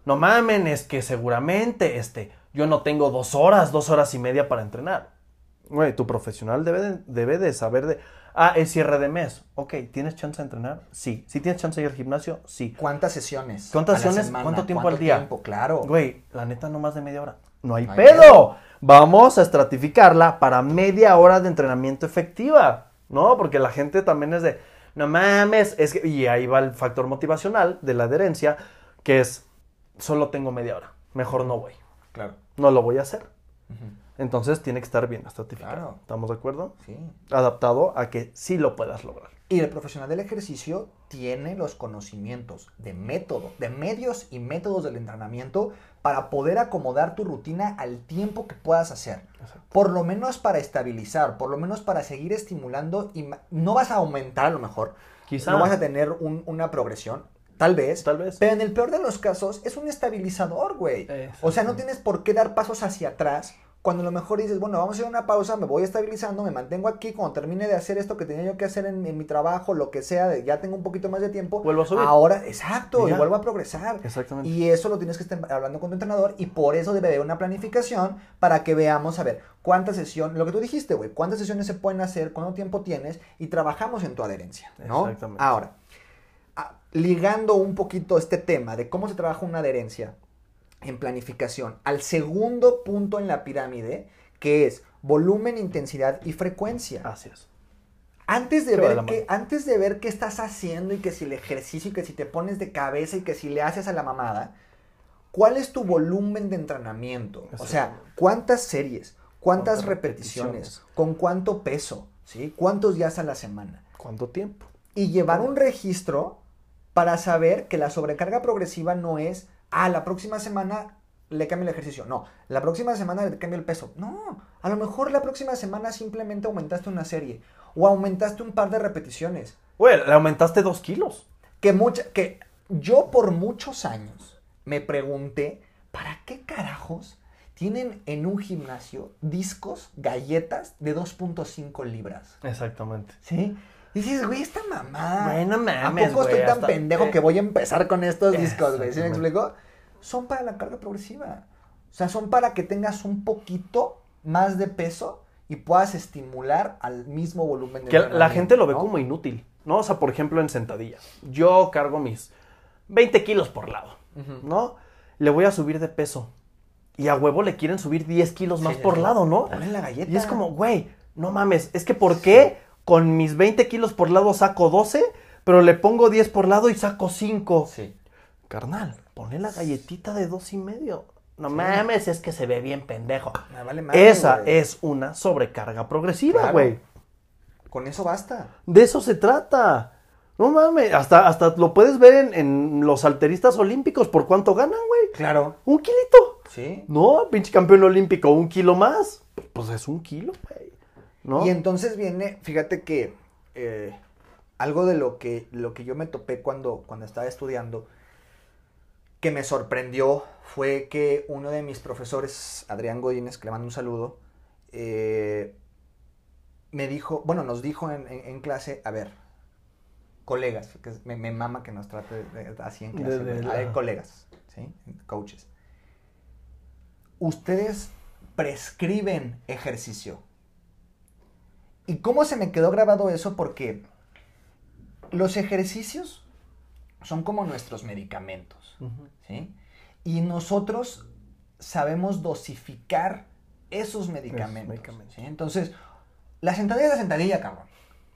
no mamen, es que seguramente este, yo no tengo dos horas, dos horas y media para entrenar. Güey, tu profesional debe de, debe de saber de, ah, es cierre de mes. Ok, ¿tienes chance de entrenar? Sí. ¿Sí tienes chance de ir al gimnasio? Sí. ¿Cuántas sesiones? ¿Cuántas sesiones? ¿Cuánto tiempo al día? tiempo? Claro. Güey, la neta no más de media hora. No hay No hay pedo. pedo. Vamos a estratificarla para media hora de entrenamiento efectiva. ¿No? Porque la gente también es de, no mames, es que, y ahí va el factor motivacional de la adherencia, que es, solo tengo media hora, mejor no voy. Claro. No lo voy a hacer. Entonces tiene que estar bien estratificado. Claro. ¿Estamos de acuerdo? Sí. Adaptado a que sí lo puedas lograr. Y el profesional del ejercicio tiene los conocimientos de método, de medios y métodos del entrenamiento para poder acomodar tu rutina al tiempo que puedas hacer. Exacto. Por lo menos para estabilizar, por lo menos para seguir estimulando y no vas a aumentar a lo mejor. Quizá. No vas a tener un- una progresión, tal vez. Tal vez. Pero en el peor de los casos es un estabilizador, güey. O sea, no tienes por qué dar pasos hacia atrás cuando a lo mejor dices, bueno, vamos a hacer una pausa, me voy estabilizando, me mantengo aquí, cuando termine de hacer esto que tenía yo que hacer en, en mi trabajo, lo que sea, de- ya tengo un poquito más de tiempo. Vuelvo a subir. Ahora, exacto, Y vuelvo a progresar. Exactamente. Y eso lo tienes que estar hablando con tu entrenador y por eso debe haber una planificación para que veamos, a ver, cuántas sesiones, lo que tú dijiste, güey, cuántas sesiones se pueden hacer, cuánto tiempo tienes y trabajamos en tu adherencia, ¿no? Exactamente. Ahora, ligando un poquito este tema de cómo se trabaja una adherencia en planificación al segundo punto en la pirámide, que es volumen, intensidad y frecuencia. Así es. Antes de, ver qué, antes de ver qué estás haciendo y que si el ejercicio y que si te pones de cabeza y que si le haces a la mamada, ¿cuál es tu volumen de entrenamiento? O sea. ¿cuántas series? ¿Cuántas ¿Cuántas repeticiones? repeticiones? ¿Con cuánto peso? ¿Sí? ¿Cuántos días a la semana? ¿Cuánto tiempo? Y llevar un registro para saber que la sobrecarga progresiva no es, ah, la próxima semana le cambio el ejercicio. No, la próxima semana le cambio el peso. No, a lo mejor la próxima semana simplemente aumentaste una serie o aumentaste un par de repeticiones. Güey, le aumentaste dos kilos. Que, mucha, que yo por muchos años me pregunté, ¿para qué carajos tienen en un gimnasio discos, galletas de 2.5 libras? Exactamente. ¿Sí? Y dices, güey, esta mamá. Güey, no ¿A mames, poco estoy tan hasta- pendejo que voy a empezar con estos discos, güey? ¿Sí me explico? Son para la carga progresiva. O sea, son para que tengas un poquito más de peso y puedas estimular al mismo volumen de Que la gente lo ve ¿no? como inútil, ¿no? O sea, por ejemplo, en sentadilla. Yo cargo mis 20 kilos por lado, ¿no? Le voy a subir de peso. Y a huevo le quieren subir 10 kilos más Sí, por lado, ¿no? Dale la galleta. Y es como, güey, no mames, es que ¿por qué con mis 20 kilos por lado saco 12, pero le pongo 10 por lado y saco 5? Sí. Carnal, ponle la galletita de dos y medio. No mames, es que se ve bien pendejo. Me vale madre, Esa güey. es una sobrecarga progresiva, Claro. güey. Con eso basta. De eso se trata. No mames, hasta, hasta lo puedes ver en, en los alteristas olímpicos. ¿Por cuánto ganan, güey? Claro. Un kilito. Sí. No, pinche campeón olímpico, un kilo más. Pues es un kilo, güey. ¿No? Y entonces viene, fíjate que eh, algo de lo que, lo que yo me topé cuando, cuando estaba estudiando, que me sorprendió, fue que uno de mis profesores, Adrián Godínez, que le mando un saludo, eh, me dijo, bueno, nos dijo en, en- en clase, a ver, colegas, que me, me mama que nos trate de- así en clase, De- a ver, colegas, ¿sí? Coaches. Ustedes prescriben ejercicio. ¿Y cómo se me quedó grabado eso? Porque los ejercicios son como nuestros medicamentos. ¿sí? Y nosotros sabemos dosificar esos medicamentos. medicamentos. ¿sí? Entonces, la sentadilla es la sentadilla, cabrón.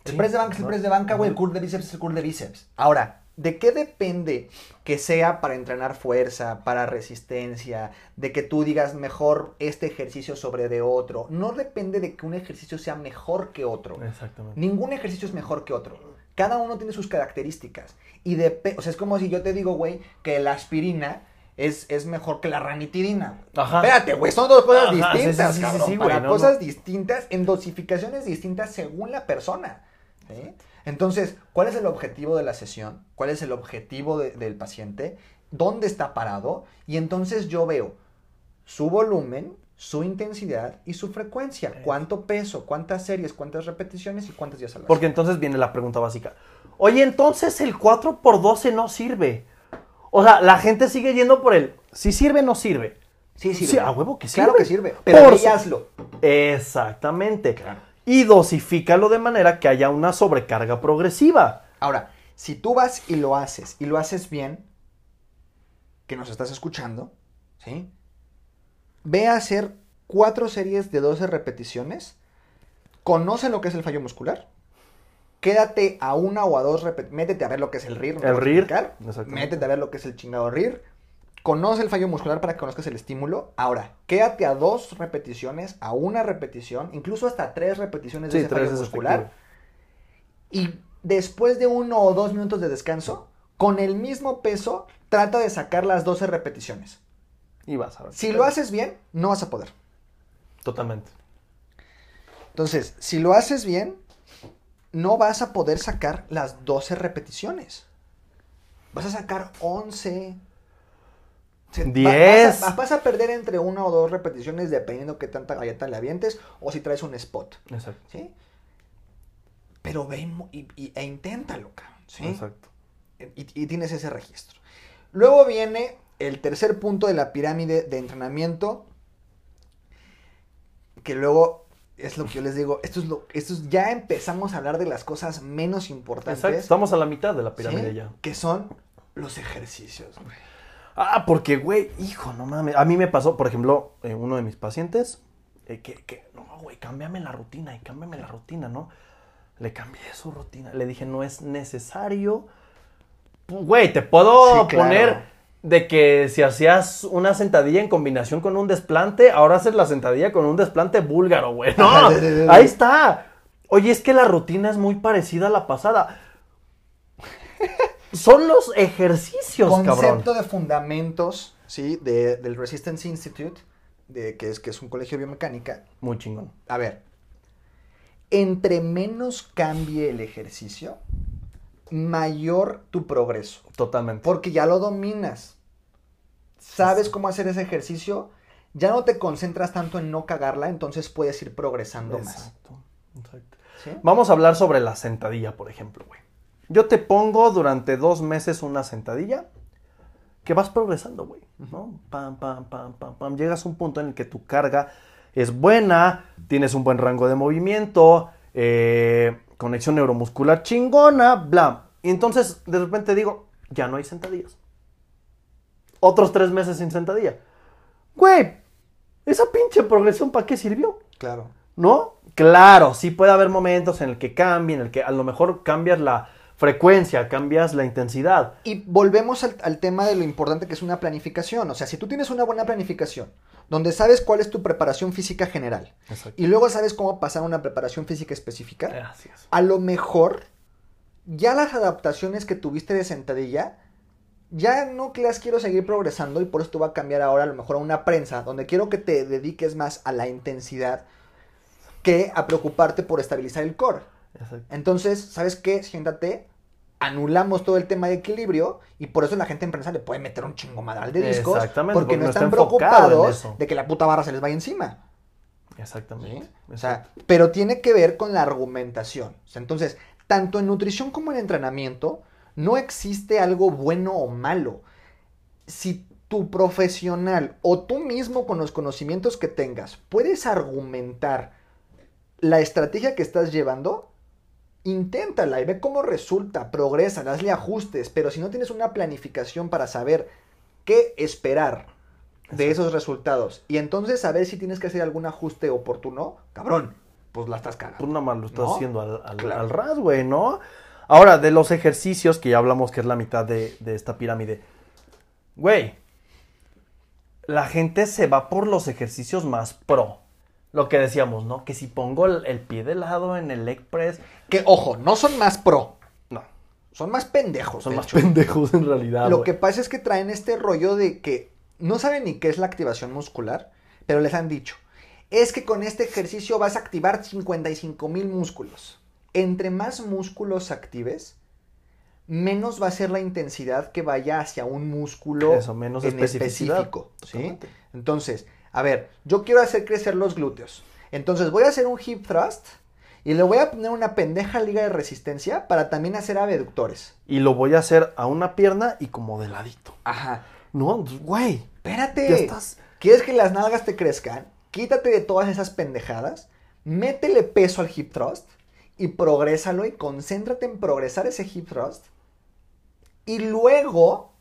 El Sí, press de banca es el press de banca, güey. El curl de bíceps es el curl de bíceps. Ahora, ¿de qué depende que sea para entrenar fuerza, para resistencia, de que tú digas mejor este ejercicio sobre de otro? No depende de que un ejercicio sea mejor que otro. Exactamente. Ningún ejercicio es mejor que otro. Cada uno tiene sus características. Y de, o sea, es como si yo te digo, güey, que la aspirina es, es mejor que la ranitidina. Ajá. Espérate, güey, son dos cosas Ajá, distintas, sí, sí, cabrón, sí, para no, cosas no. distintas, en dosificaciones distintas según la persona. ¿sí? Entonces, ¿cuál es el objetivo de la sesión? ¿Cuál es el objetivo de- del paciente? ¿Dónde está parado? Y entonces yo veo su volumen, su intensidad y su frecuencia. ¿Cuánto peso? ¿Cuántas series? ¿Cuántas repeticiones? ¿Y cuántos días a la Porque entonces viene la pregunta básica. Oye, entonces el 4x12 no sirve. O sea, la gente sigue yendo por el si sirve no sirve. Sí, sirve. Sí, a huevo que sirve. Claro que sirve. Pero Por hazlo. Exactamente. Claro. Y dosifícalo de manera que haya una sobrecarga progresiva. Ahora, si tú vas y lo haces, y lo haces bien, que nos estás escuchando, ¿sí? Ve a hacer cuatro series de 12 repeticiones, conoce lo que es el fallo muscular, quédate a una o a dos repeticiones, métete a ver lo que es el RIR, no El RIR, métete a ver lo que es el chingado RIR, conoce el fallo muscular para que conozcas el estímulo, ahora, quédate a dos repeticiones, a una repetición, incluso hasta tres repeticiones de Sí, ese fallo muscular, y después de uno o dos minutos de descanso, con el mismo peso, trata de sacar las 12 repeticiones. Y vas a ver. Si lo haces bien, no vas a poder. Totalmente. Entonces, si lo haces bien, no vas a poder sacar las 12 repeticiones. Vas a sacar 11. Se- va- Diez. Vas a, vas a perder entre una o dos repeticiones dependiendo qué tanta galleta le avientes o si traes un spot. Exacto. ¿Sí? Pero ve y y, e inténtalo, cabrón. ¿sí? Exacto. y, y tienes ese registro. Luego viene el tercer punto de la pirámide de entrenamiento, que luego es lo que yo les digo, esto es lo, esto es, ya empezamos a hablar de las cosas menos importantes, Exacto. Estamos a la mitad de la ¿sí? pirámide ya. que son los ejercicios. güey. Ah, porque, güey, hijo, no mames. A mí me pasó, por ejemplo, eh, uno de mis pacientes, eh, que, que, no, güey, cámbiame la rutina y cámbiame la rutina, ¿no? Le cambié su rutina. Le dije, no es necesario. Güey, te puedo Sí, claro. poner de que si hacías una sentadilla en combinación con un desplante, ahora haces la sentadilla con un desplante búlgaro, güey. No, Ajá, ahí está. Oye, es que la rutina es muy parecida a la pasada. Son los ejercicios, cabrón. Concepto de fundamentos, ¿sí? De, del Resistance Institute, de, que, es, que es un colegio de biomecánica. Muy chingón. A ver, entre menos cambie el ejercicio, mayor tu progreso. Totalmente. Porque ya lo dominas. Sabes cómo hacer ese ejercicio. Ya no te concentras tanto en no cagarla, entonces puedes ir progresando más. Exacto, exacto. ¿sí? Vamos a hablar sobre la sentadilla, por ejemplo, güey. Yo te pongo durante dos meses una sentadilla que vas progresando, güey, ¿no? Pam, pam, pam, pam, pam. Llegas a un punto en el que tu carga es buena, tienes un buen rango de movimiento, eh, conexión neuromuscular chingona, bla. Y entonces de repente digo, ya no hay sentadillas. Otros tres meses sin sentadilla. Güey, esa pinche progresión, ¿para qué sirvió? Claro. ¿No? Claro, sí puede haber momentos en el que cambie, en el que a lo mejor cambias la frecuencia, cambias la intensidad. Y volvemos al, al tema de lo importante que es una planificación. O sea, si tú tienes una buena planificación, donde sabes cuál es tu preparación física general, Exacto. y luego sabes cómo pasar a una preparación física específica, Gracias. a lo mejor ya las adaptaciones que tuviste de sentadilla, ya no que las quiero seguir progresando y por eso te voy a cambiar ahora a lo mejor a una prensa, donde quiero que te dediques más a la intensidad que a preocuparte por estabilizar el core. Exacto. Entonces, ¿sabes qué? Siéntate, anulamos todo el tema de equilibrio y por eso la gente en prensa le puede meter un chingo madral de discos Exactamente, porque porque no no está están preocupados de que la puta barra se les vaya encima. Exactamente. ¿sí? O sea, pero tiene que ver con la argumentación. O sea, entonces, tanto en nutrición como en entrenamiento, no existe algo bueno o malo. Si tu profesional o tú mismo con los conocimientos que tengas puedes argumentar la estrategia que estás llevando, inténtala y ve cómo resulta, progresa, hazle ajustes, pero si no tienes una planificación para saber qué esperar de esos resultados y entonces saber si tienes que hacer algún ajuste oportuno, cabrón, pues la estás Tú cagando. nada más lo estás ¿No? haciendo al, al, Claro. al ras, güey, ¿no? Ahora, de los ejercicios, que ya hablamos que es la mitad de, de esta pirámide. Güey, la gente se va por los ejercicios más pro. Lo que decíamos, ¿no? Que si pongo el, el pie de lado en el leg press. Que ojo, no son más pro, No, son más pendejos. son más hecho. pendejos en realidad. Lo que pasa es que traen este rollo de que no saben ni qué es la activación muscular, pero les han dicho, es que con este ejercicio vas a activar 55 mil músculos. Entre más músculos actives, menos va a ser la intensidad que vaya hacia un músculo Eso, menos en especificidad. específico. ¿sí? Entonces, a ver, yo quiero hacer crecer los glúteos. Entonces voy a hacer un hip thrust y le voy a poner una pendeja liga de resistencia para también hacer abductores. Y lo voy a hacer a una pierna y como de ladito. Ajá. No, güey. Espérate. Ya estás. ¿Quieres que las nalgas te crezcan? Quítate de todas esas pendejadas. Métele peso al hip thrust y progrésalo y concéntrate en progresar ese hip thrust. Y luego,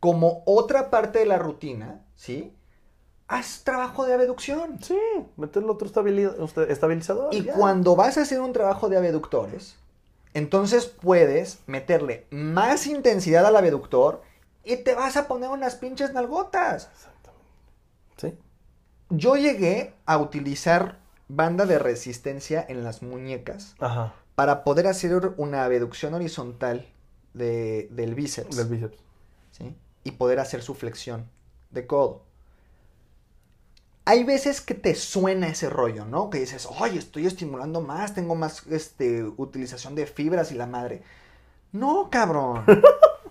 como otra parte de la rutina, ¿sí? Haz trabajo de abducción. Sí, meterle otro estabilizador. Y ya. cuando vas a hacer un trabajo de abductores, entonces puedes meterle más intensidad al abductor y te vas a poner unas pinches nalgotas. Exactamente. Sí. Yo llegué a utilizar banda de resistencia en las muñecas Ajá. para poder hacer una abducción horizontal de- del bíceps Del bíceps. ¿sí? y poder hacer su flexión de codo. Hay veces que te suena ese rollo, ¿no? Que dices, oye, estoy estimulando más, tengo más este, utilización de fibras y la madre. No, cabrón.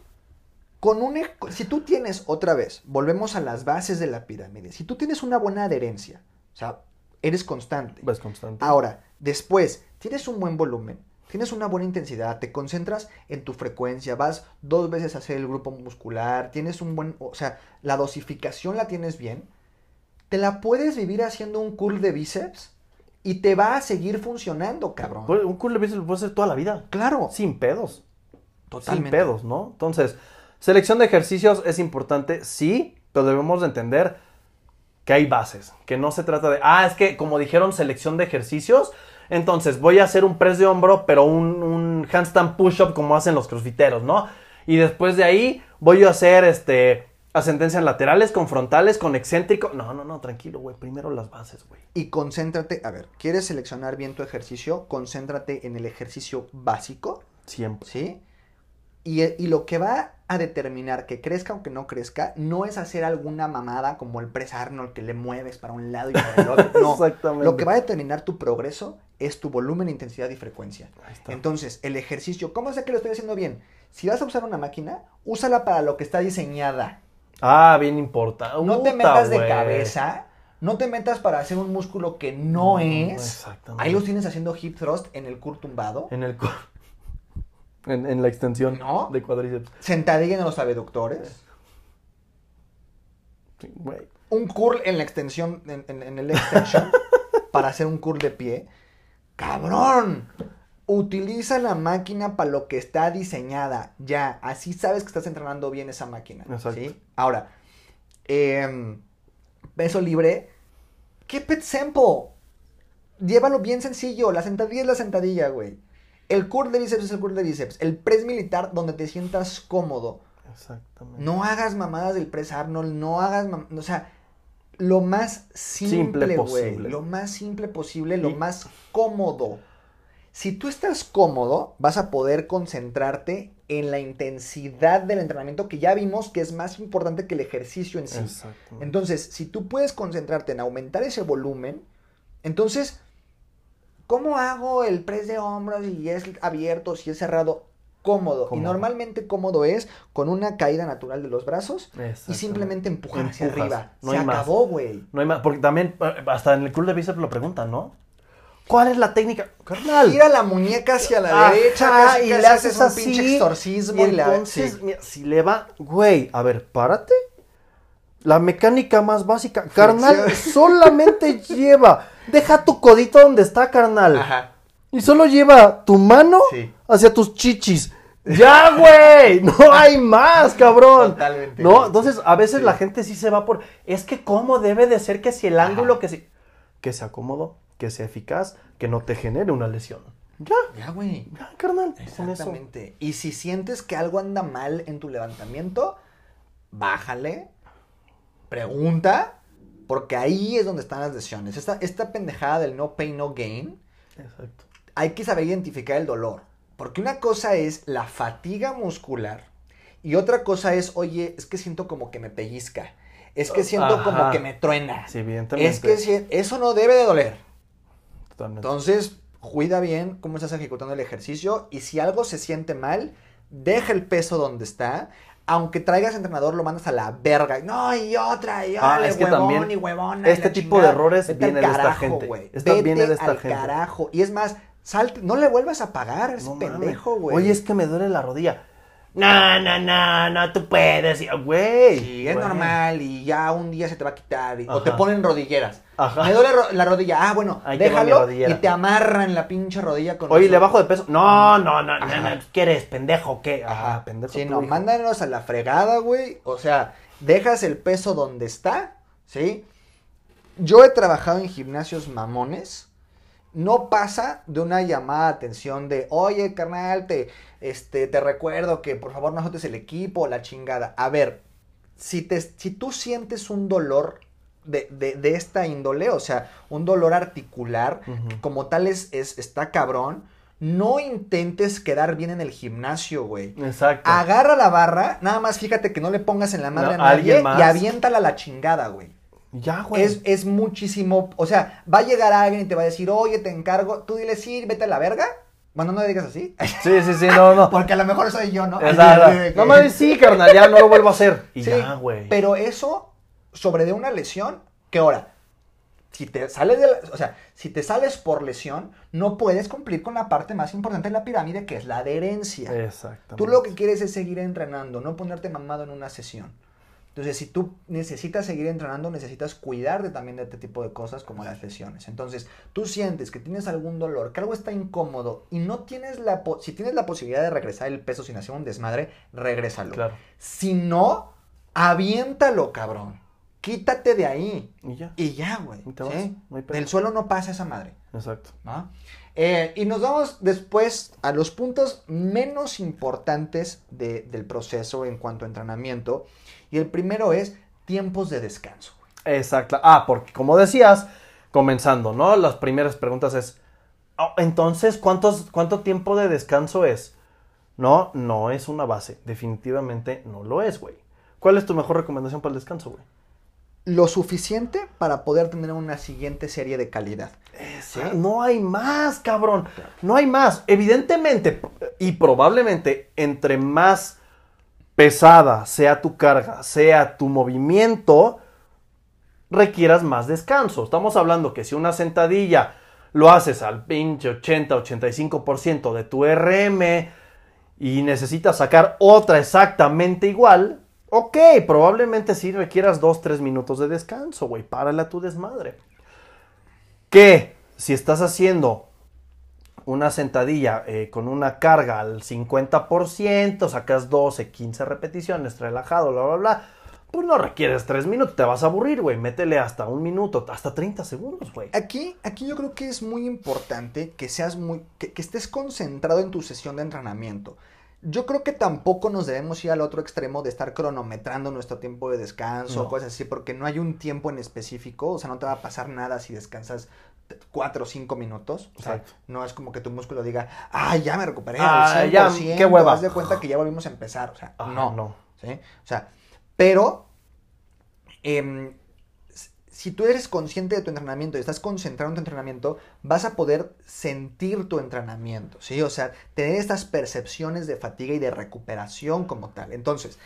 Con un, si tú tienes, otra vez, volvemos a las bases de la pirámide, si tú tienes una buena adherencia, o sea, eres constante. Ves constante. Ahora, después, tienes un buen volumen, tienes una buena intensidad, te concentras en tu frecuencia, vas dos veces a hacer el grupo muscular, tienes un buen, o sea, la dosificación la tienes bien, te la puedes vivir haciendo un curl de bíceps y te va a seguir funcionando, cabrón. Pues, Un curl de bíceps lo puedes hacer toda la vida. Claro, Sin pedos. totalmente. Sin pedos, ¿no? Entonces, selección de ejercicios es importante, sí, pero debemos de entender que hay bases. Que no se trata de, ah, es que como dijeron, selección de ejercicios. Entonces, voy a hacer un press de hombro, pero un, un handstand push-up como hacen los crossfiteros, ¿no? Y después de ahí voy a hacer este ascendencias laterales con frontales, con excéntrico. No, no, no, tranquilo, güey. Primero las bases, güey. Y concéntrate, a ver, ¿quieres seleccionar bien tu ejercicio? Concéntrate en el ejercicio básico, Siempre. ¿sí? Y, y lo que va a determinar que crezca o que no crezca no es hacer alguna mamada como el press Arnold que le mueves para un lado y para el otro. No, Exactamente. lo que va a determinar tu progreso es tu volumen, intensidad y frecuencia. Ahí está. Entonces, el ejercicio, ¿cómo sé que lo estoy haciendo bien? Si vas a usar una máquina, úsala para lo que está diseñada. Ah, bien importante. No te metas de cabeza, no te metas para hacer un músculo que no, No, es. exactamente. Ahí los tienes haciendo hip thrust en el cur tumbado, En el cu- en, en la extensión ¿No? de cuádriceps. sentadilla en los abductores. Sí, un curl en la extensión, en, en- en el extension, para hacer un curl de pie. ¡Cabrón! Utiliza la máquina para lo que está diseñada. Ya, así sabes que estás entrenando bien esa máquina. Exacto. ¿sí? Ahora, em, peso libre. Keep it simple. Llévalo bien sencillo. La sentadilla es la sentadilla, güey. El curl de bíceps es el curl de bíceps. El press militar donde te sientas cómodo. Exactamente. No hagas mamadas del press Arnold, no hagas, mam- o sea, lo más simple, Simple güey, posible. lo más simple posible, lo Y- más cómodo. Si tú estás cómodo, vas a poder concentrarte en la intensidad del entrenamiento que ya vimos que es más importante que el ejercicio en sí. Exactamente. Entonces, si tú puedes concentrarte en aumentar ese volumen, entonces, ¿cómo hago el press de hombros si es abierto, si es cerrado? Cómodo. Y normalmente cómodo es con una caída natural de los brazos y simplemente empujar hacia arriba. no Se hay más. acabó, güey. No hay más, porque también, eh, hasta en el club de bíceps lo preguntan, ¿no? ¿Cuál es la técnica? Carnal. Gira la muñeca hacia la Ajá, derecha casi, y casi le haces un así. pinche exorcismo y, y la entonces, sí. mira, si le va, güey, a ver, párate. La mecánica más básica, carnal, Flexión. solamente lleva, deja tu codito donde está, carnal. Ajá. Y solo lleva tu mano Sí. hacia tus chichis. ¡Ya, güey! No hay más, cabrón. Totalmente, ¿No? Entonces, a veces Sí. la gente sí se va por. Es que, ¿cómo debe de ser que si el Ajá. ángulo que si. Que sea cómodo, que sea eficaz, que no te genere una lesión. Ya, Ya, güey. ya, carnal. Exactamente. Y si sientes que algo anda mal en tu levantamiento, bájale, pregunta, porque ahí es donde están las lesiones. Esta, esta pendejada del no pain, no gain, Exacto. hay que saber identificar el dolor. Porque una cosa es la fatiga muscular y otra cosa es, oye, es que siento como que me pellizca. Es que siento Ajá. como que me truena. Sí, evidentemente. es que si- eso no debe de doler. Totalmente. Entonces, cuida bien cómo estás ejecutando el ejercicio y si algo se siente mal, deja el peso donde está. Aunque traigas entrenador, lo mandas a la verga. No, y otra, y Ah, es que huevón también y huevona. este tipo de errores Vete viene de esta gente. Esta Vete viene de esta al gente. carajo. Y es más, salte, no le vuelvas a pagar a ese No pendejo, güey. Oye, es que me duele la rodilla. No, no, no, no, tú puedes. Y- Güey. Sí, es güey. normal y ya un día se te va a quitar. y- o te ponen rodilleras. Ajá. Me duele la rodilla. Ah, bueno, Ahí déjalo y te amarran la pinche rodilla con Oye. ¿le bajo de peso? No, no, no, no, Ajá. no, ¿qué eres, pendejo qué? Ajá, Ajá, pendejo. Sí, tú, no, hijo. mándanos a la fregada, güey. O sea, dejas el peso donde está, ¿sí? Yo he trabajado en gimnasios mamones. No pasa de una llamada de atención de, oye, carnal, te, este, te recuerdo que por favor no azotes el equipo, la chingada. A ver, si, te, si tú sientes un dolor de, de- de esta índole, o sea, un dolor articular, como tal es, es, está cabrón, no intentes quedar bien en el gimnasio, güey. Exacto. Agarra la barra, nada más fíjate que no le pongas en la madre No, a nadie y aviéntala a la chingada, güey. Ya, güey. Es, es muchísimo, o sea, va a llegar alguien y te va a decir, oye, te encargo, tú dile, sí, vete a la verga. Bueno, no le digas así, Sí, sí, sí, no, no. porque a lo mejor soy yo, ¿no? Exacto. No mames, sí, carnal, ya no lo vuelvo a hacer. Y Sí, ya, güey. Pero eso, sobre de una lesión, que ahora, si te sales de la- o sea, si te sales por lesión, no puedes cumplir con la parte más importante de la pirámide, que es la adherencia. Exactamente. Tú lo que quieres es seguir entrenando, no ponerte mamado en una sesión. Entonces, si tú necesitas seguir entrenando, necesitas cuidarte también de este tipo de cosas como las lesiones. Entonces, tú sientes que tienes algún dolor, que algo está incómodo y no tienes la si tienes la posibilidad de regresar el peso sin hacer un desmadre, regrésalo. Claro. Si no, aviéntalo, cabrón. Quítate de ahí. Y ya. Y ya, güey. ¿sí? Del suelo no pasa esa madre. Exacto. ¿no? Eh, y nos vamos después a los puntos menos importantes de- del proceso en cuanto a entrenamiento. Y el primero es tiempos de descanso. Exacto. Ah, porque como decías, comenzando, ¿no? Las primeras preguntas es, "Oh, entonces, ¿cuántos, ¿cuánto tiempo de descanso es? No, no es una base. Definitivamente no lo es, güey. ¿Cuál es tu mejor recomendación para el descanso, güey? Lo suficiente para poder tener una siguiente serie de calidad. ¿sí? No hay más, cabrón. No hay más. Evidentemente y probablemente entre más pesada sea tu carga, sea tu movimiento, requieras más descanso. Estamos hablando que si una sentadilla lo haces al pinche 80, 85% de tu RM y necesitas sacar otra exactamente igual, Ok, probablemente sí requieras dos, tres minutos de descanso, güey. Párale a tu desmadre. Que si estás haciendo una sentadilla eh, con una carga al 50%, sacas 12, 15 repeticiones, relajado, bla, bla, bla, pues no requieres tres minutos, te vas a aburrir, güey. Métele hasta un minuto, hasta 30 segundos, güey. Aquí, aquí yo creo que es muy importante que seas muy, que estés concentrado en tu sesión de entrenamiento. Yo creo que tampoco nos debemos ir al otro extremo de estar cronometrando nuestro tiempo de descanso o No. cosas así, porque no hay un tiempo en específico, o sea, no te va a pasar nada si descansas cuatro o cinco minutos. O sea, Exacto. no es como que tu músculo diga, ay, ya me recuperé Ah, al ya, 100%, qué hueva". haz de cuenta que ya volvimos a empezar, o sea, Ajá, no. no. ¿sí? O sea, pero s- si tú eres consciente de tu entrenamiento y estás concentrado en tu entrenamiento, vas a poder sentir tu entrenamiento, ¿sí? O sea, tener estas percepciones de fatiga y de recuperación como tal. Entonces,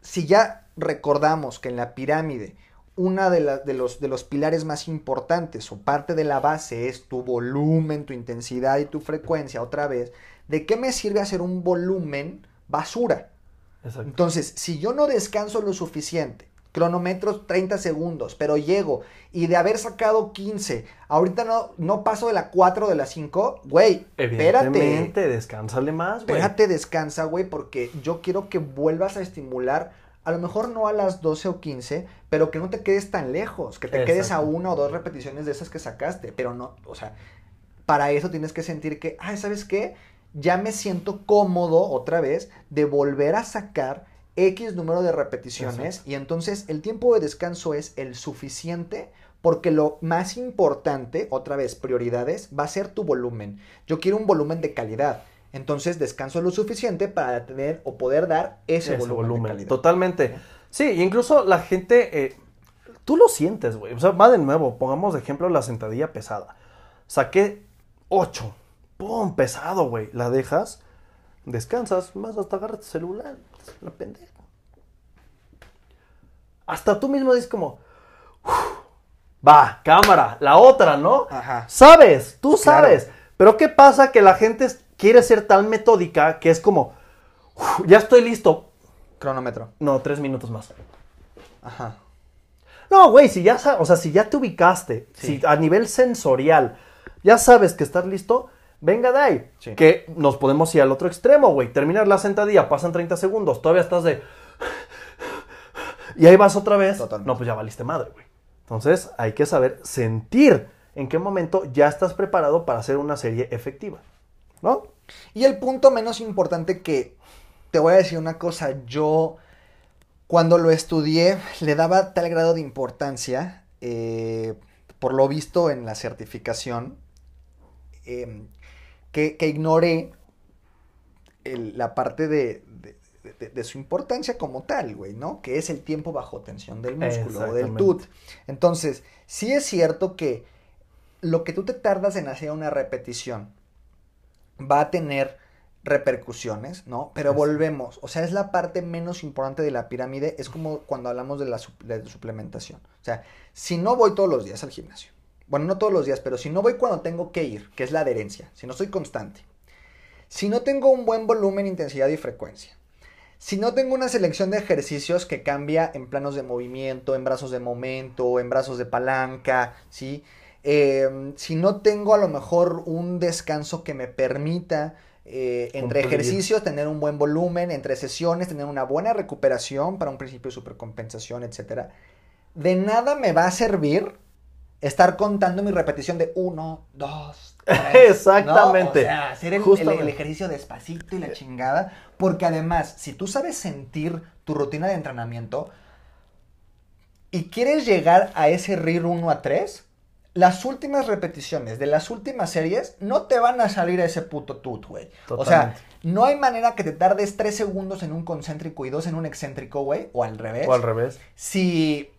si ya recordamos que en la pirámide una de, la- de los, de los pilares más importantes o parte de la base es tu volumen, tu intensidad y tu frecuencia, otra vez, ¿de qué me sirve hacer un volumen basura? Exacto. Entonces, si yo no descanso lo suficiente, cronometro 30 segundos, pero llego y de haber sacado 15, ahorita no, no paso de la 4 o de la 5, güey, espérate. Evidentemente, descánsale más, güey. Espérate, descansa, güey, porque yo quiero que vuelvas a estimular, a lo mejor no a las 12 o 15, pero que no te quedes tan lejos, que te quedes a una o dos repeticiones de esas que sacaste, pero no, o sea, para eso tienes que sentir que, ay, ¿sabes qué? Ya me siento cómodo otra vez de volver a sacar X número de repeticiones Exacto. y entonces el tiempo de descanso es el suficiente porque lo más importante, otra vez, prioridades, va a ser tu volumen. Yo quiero un volumen de calidad. Entonces descanso lo suficiente para tener o poder dar ese, Ese volumen, de volumen. calidad. Totalmente. Sí, incluso la gente, eh, tú lo sientes, güey. O sea, va de nuevo, pongamos de ejemplo la sentadilla pesada. Saqué 8. ¡Pum! Pesado, güey. La dejas, descansas, más hasta agarras tu celular. La pendeja. Hasta tú mismo dices como, "Uf, va, cámara, la otra, ¿no? Ajá. Sabes, tú Claro. sabes. Pero ¿qué pasa? Que la gente quiere ser tan metódica que es como, "Uf, ya estoy listo. Cronómetro. No, tres minutos más. Ajá. No, güey, si ya o sea, si ya te ubicaste, Sí. si a nivel sensorial ya sabes que estás listo, venga de ahí. Sí. Que nos podemos ir al otro extremo, güey. Terminar la sentadilla, pasan 30 segundos, todavía estás de. Y ahí vas otra vez. Totalmente. No, pues ya valiste madre, güey. Entonces hay que saber sentir en qué momento ya estás preparado para hacer una serie efectiva. ¿No? Y el punto menos importante que te voy a decir una cosa, yo cuando lo estudié le daba tal grado de importancia, eh, por lo visto en la certificación, eh, que, que ignoré el- la parte de, de- de- de su importancia como tal, güey, ¿no? Que es el tiempo bajo tensión del músculo o del. TUT. Entonces, sí es cierto que lo que tú te tardas en hacer una repetición va a tener repercusiones, ¿no? Pero volvemos, o sea, es la parte menos importante de la pirámide, es como cuando hablamos de la de suplementación. O sea, si no voy todos los días al gimnasio, bueno, no todos los días, pero si no voy cuando tengo que ir, que es la adherencia, si no soy constante, si no tengo un buen volumen, intensidad y frecuencia, si no tengo una selección de ejercicios que cambia en planos de movimiento, en brazos de momento, en brazos de palanca, ¿sí? Eh, si no tengo a lo mejor un descanso que me permita eh, entre ejercicios tener un buen volumen, entre sesiones tener una buena recuperación para un principio de supercompensación, etcétera, de nada me va a servir estar contando mi repetición de uno, dos, tres. Exactamente. ¿no? O sea, hacer el, el- Justamente. el ejercicio despacito y la chingada. Porque además, si tú sabes sentir tu rutina de entrenamiento y quieres llegar a ese RIR 1 a 3, las últimas repeticiones de las últimas series no te van a salir a ese puto tut, güey. O sea, no hay manera que te tardes 3 segundos en un concéntrico y 2 en un excéntrico, güey. O al revés O al revés. si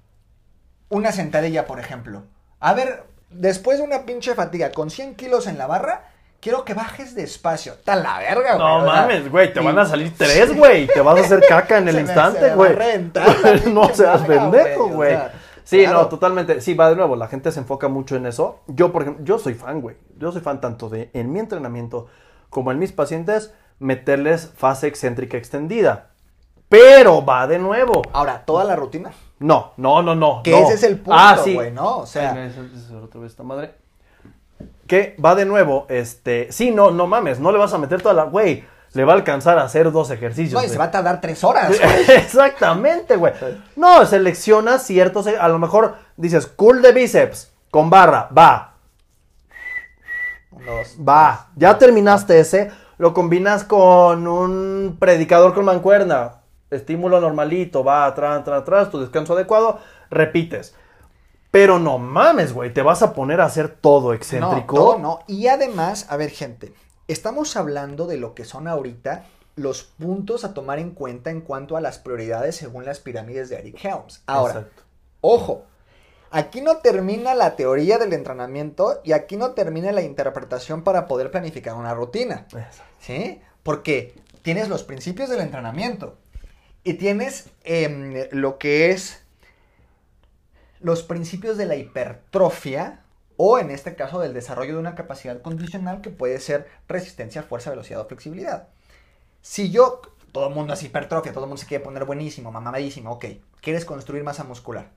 una sentadilla, por ejemplo. A ver, después de una pinche fatiga con 100 kilos en la barra, quiero que bajes despacio. Está la verga, güey. No mames, güey, te y- van a salir tres, güey. Te vas a hacer caca en el Se se instante, me a güey. no seas pendejo, güey, o güey. sea, Sí, claro. no, totalmente. Sí, va de nuevo, la gente se enfoca mucho en eso. Yo, por ejemplo, yo soy fan, güey. Yo soy fan tanto de en mi entrenamiento como en mis pacientes meterles fase excéntrica extendida. Pero va de nuevo. Ahora, ¿toda la rutina? No, no, no, no. Que no. ese es el punto, Ah, sí. güey, ¿no? O sea, Ay, esa- esa es otra vez esta madre. Que va de nuevo, este, sí, no, no mames, no le vas a meter toda la, güey, le va a alcanzar a hacer dos ejercicios. no, y güey. se va a tardar tres horas, güey. Exactamente, güey. No, selecciona ciertos, a lo mejor dices, cool de bíceps, con barra, va, Dos. va. Ya terminaste ese, lo combinas con un predicador con mancuerna, estímulo normalito, va, atrás, atrás, atrás, tu descanso adecuado, repites. Pero no mames, güey, te vas a poner a hacer todo excéntrico. No, todo no. Y además, a ver, gente, estamos hablando de lo que son ahorita los puntos a tomar en cuenta en cuanto a las prioridades según las pirámides de Eric Helms. Ahora, Exacto. ojo, aquí no termina la teoría del entrenamiento y aquí no termina la interpretación para poder planificar una rutina. Exacto. ¿Sí? Porque tienes los principios del entrenamiento y tienes em, lo que es los principios de la hipertrofia o en este caso del desarrollo de una capacidad condicional que puede ser resistencia, fuerza, velocidad o flexibilidad. Si yo, todo el mundo es hipertrofia, todo el mundo se quiere poner buenísimo, mamadísimo, ok, quieres construir masa muscular.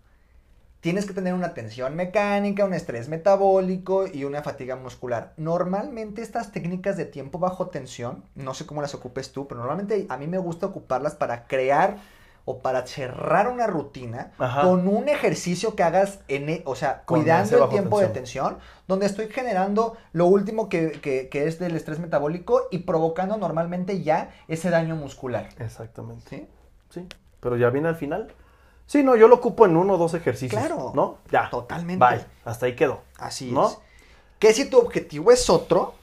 Tienes que tener una tensión mecánica, un estrés metabólico y una fatiga muscular. Normalmente estas técnicas de tiempo bajo tensión, no sé cómo las ocupes tú, pero normalmente a mí me gusta ocuparlas para crear o para cerrar una rutina Ajá. con un ejercicio que hagas en, e- o sea, cuidando el tiempo de tensión. tensión, donde estoy generando lo último que, que- que es del estrés metabólico y provocando normalmente ya ese daño muscular. Exactamente. ¿Sí? Sí. Pero ya viene al final. Sí, no, yo lo ocupo en uno o dos ejercicios. Claro. ¿No? Ya. Totalmente. Bye. Hasta ahí quedó. Así ¿No? es. Que si tu objetivo es otro,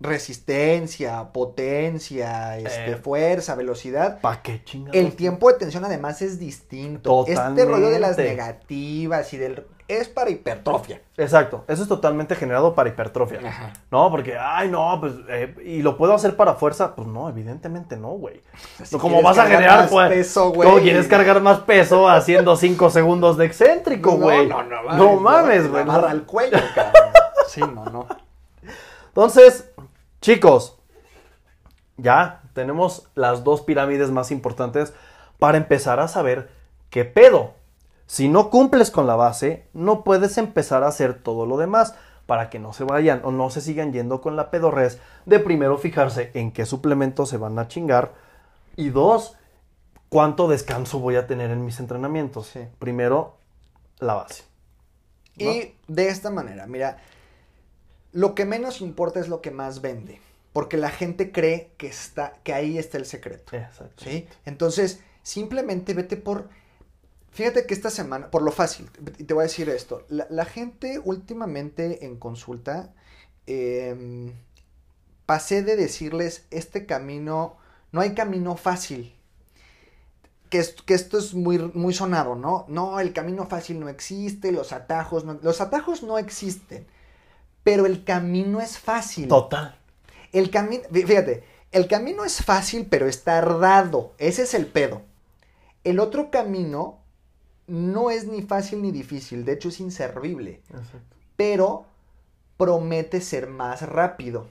resistencia, potencia, este, Eh. fuerza, velocidad, ¿Para qué chingados? el tiempo de tensión además es distinto. Este rollo de las Totalmente. negativas y del... es para hipertrofia. Exacto. Eso es totalmente generado para hipertrofia. Ajá. No, porque, ay, no, pues, eh, ¿y lo puedo hacer para fuerza? Pues no, evidentemente no, güey. Si No, ¿Cómo quieres vas a generar más pues, peso, güey. ¿Cómo quieres cargar más peso haciendo 5 segundos de excéntrico, güey? No, no, no, No mames, güey. La barra al cuello, cabrón. Sí, no, no. Entonces, chicos, ya tenemos las dos pirámides más importantes para empezar a saber qué pedo. Si no cumples con la base, no puedes empezar a hacer todo lo demás para que no se vayan o no se sigan yendo con la pedorrez de primero fijarse en qué suplementos se van a chingar y dos, cuánto descanso voy a tener en mis entrenamientos. Sí. Primero, la base. ¿no? Y de esta manera, mira, lo que menos importa es lo que más vende. Porque la gente cree que, está, que ahí está el secreto. Exacto. ¿Sí? Entonces, simplemente vete por. Fíjate que esta semana, por lo fácil, te voy a decir esto: la, la gente últimamente en consulta, em, pasé de decirles: este camino, no hay camino fácil. Que, es- que esto es muy, muy sonado, ¿no? No, el camino fácil no existe, los atajos no. Los atajos no existen, pero el camino es fácil. Total. El camino, fíjate, el camino es fácil, pero es tardado. Ese es el pedo. El otro camino no es ni fácil ni difícil, de hecho es inservible, Exacto. pero promete ser más rápido.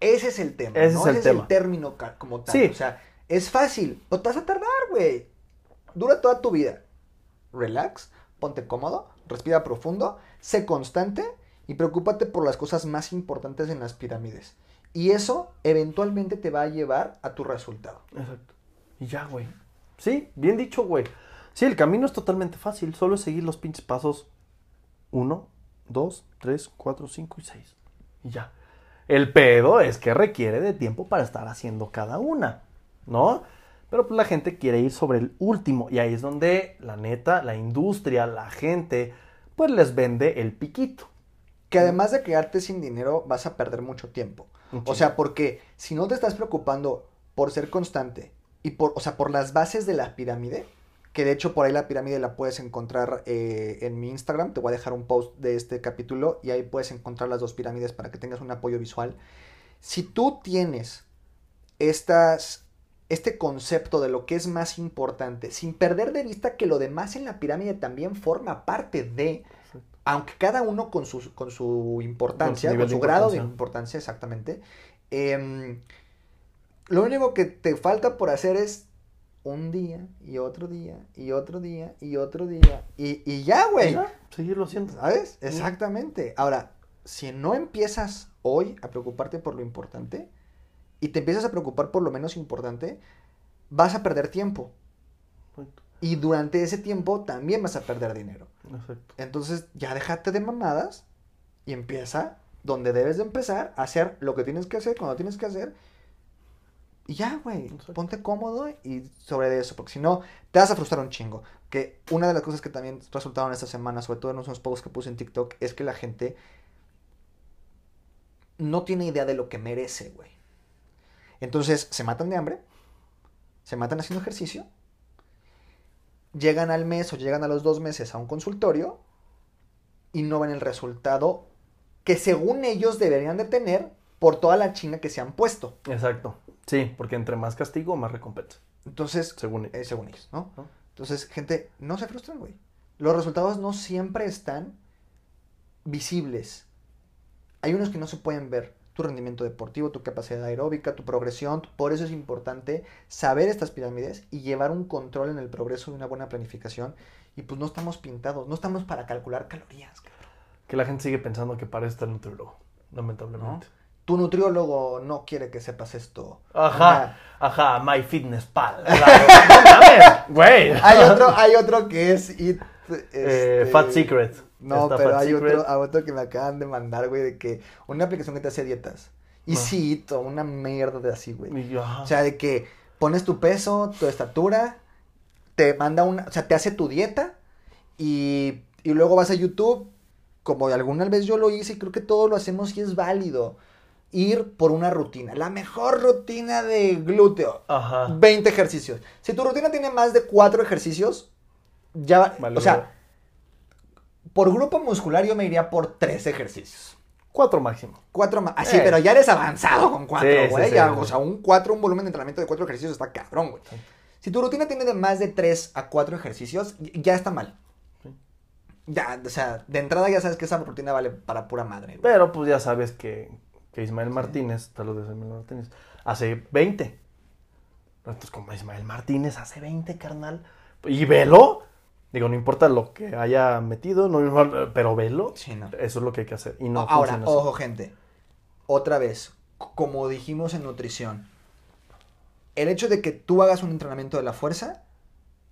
Ese es el tema, Ese ¿no? es el Ese tema. es el término como tal. Sí. O sea, es fácil, pero te vas a tardar, güey. Dura toda tu vida. Relax, ponte cómodo, respira profundo, sé constante y preocúpate por las cosas más importantes en las pirámides. Y eso eventualmente te va a llevar a tu resultado. Exacto. Y ya, güey. Sí, bien dicho, güey. Sí, el camino es totalmente fácil. Solo es seguir los pinches pasos 1, 2, 3, 4, 5 y 6. Y ya. El pedo es que requiere de tiempo para estar haciendo cada una. ¿No? Pero pues la gente quiere ir sobre el último. Y ahí es donde la neta, la industria, la gente, pues les vende el piquito. Que además de quedarte sin dinero, vas a perder mucho tiempo. O sea, porque si no te estás preocupando por ser constante y por, o sea, por las bases de la pirámide, que de hecho por ahí la pirámide la puedes encontrar eh, en mi Instagram, te voy a dejar un post de este capítulo y ahí puedes encontrar las dos pirámides para que tengas un apoyo visual. Si tú tienes estas, este concepto de lo que es más importante, sin perder de vista que lo demás en la pirámide también forma parte de, aunque cada uno con su, con su importancia, con su, de grado de importancia. importancia exactamente, em, lo único que te falta por hacer es un día y otro día y otro día y otro día y, y ya, güey. Seguirlo haciendo. ¿Sabes? Exactamente. Ahora, si no empiezas hoy a preocuparte por lo importante y te empiezas a preocupar por lo menos importante, vas a perder tiempo. Exacto. Y durante ese tiempo también vas a perder dinero. Exacto. Entonces ya déjate de mamadas y empieza donde debes de empezar a hacer lo que tienes que hacer cuando tienes que hacer. Y ya, güey, ponte cómodo y sobre eso, porque si no, te vas a frustrar un chingo. Que una de las cosas que también resultaron esta semana, sobre todo en unos posts que puse en TikTok, es que la gente no tiene idea de lo que merece, güey. Entonces se matan de hambre, se matan haciendo ejercicio, llegan al mes o llegan a los dos meses a un consultorio y no ven el resultado que según ellos deberían de tener por toda la chinga que se han puesto. Exacto. Sí, porque entre más castigo, más recompensa. Entonces, Según eh, según ellos, ¿no? ¿no? Entonces, gente, no se frustren, güey. Los resultados no siempre están visibles. Hay unos que no se pueden ver. Tu rendimiento deportivo, tu capacidad aeróbica, tu progresión. Por eso es importante saber estas pirámides y llevar un control en el progreso de una buena planificación. Y pues no estamos pintados, no estamos para calcular calorías, cabrón. Que la gente sigue pensando que para está el nutriólogo, lamentablemente. Tu nutriólogo no quiere que sepas esto. Ajá, ajá, My Fitness Pal. Güey. Hay otro, hay otro que es Eat, Eh, este, Fat Secret. No, pero hay Secret. otro, hay otro que me acaban de mandar, güey, de que una aplicación que te hace dietas. Y Ah. sí, to- una mierda de así, güey. Yo. O sea, de que pones tu peso, tu estatura, te manda una, o sea, te hace tu dieta y, y luego vas a YouTube, como alguna vez yo lo hice y creo que todos lo hacemos y es válido. Ir por una rutina, la mejor rutina de glúteo. Ajá. 20 ejercicios. Si tu rutina tiene más de 4 ejercicios, ya, Vale, o sea, por grupo muscular yo me iría por 3 ejercicios. Cuatro máximo. Cuatro más. Así, Eh. pero ya eres avanzado con cuatro, sí, güey. sí. O sea, un cuatro, un volumen de entrenamiento de cuatro ejercicios está cabrón, güey. Si tu rutina tiene de más de tres a cuatro ejercicios, ya está mal. Ya, o sea, de entrada ya sabes que esa rutina vale para pura madre, güey. Pero pues ya sabes que, que Ismael Martínez, saludos de Ismael Martínez, hace 20. Entonces, como Ismael Martínez hace 20, carnal. Y velo. Digo, no importa lo que haya metido, no, pero velo. Sí, no. Eso es lo que hay que hacer. Y no Ahora, así. ojo, gente. Otra vez, como dijimos en nutrición, el hecho de que tú hagas un entrenamiento de la fuerza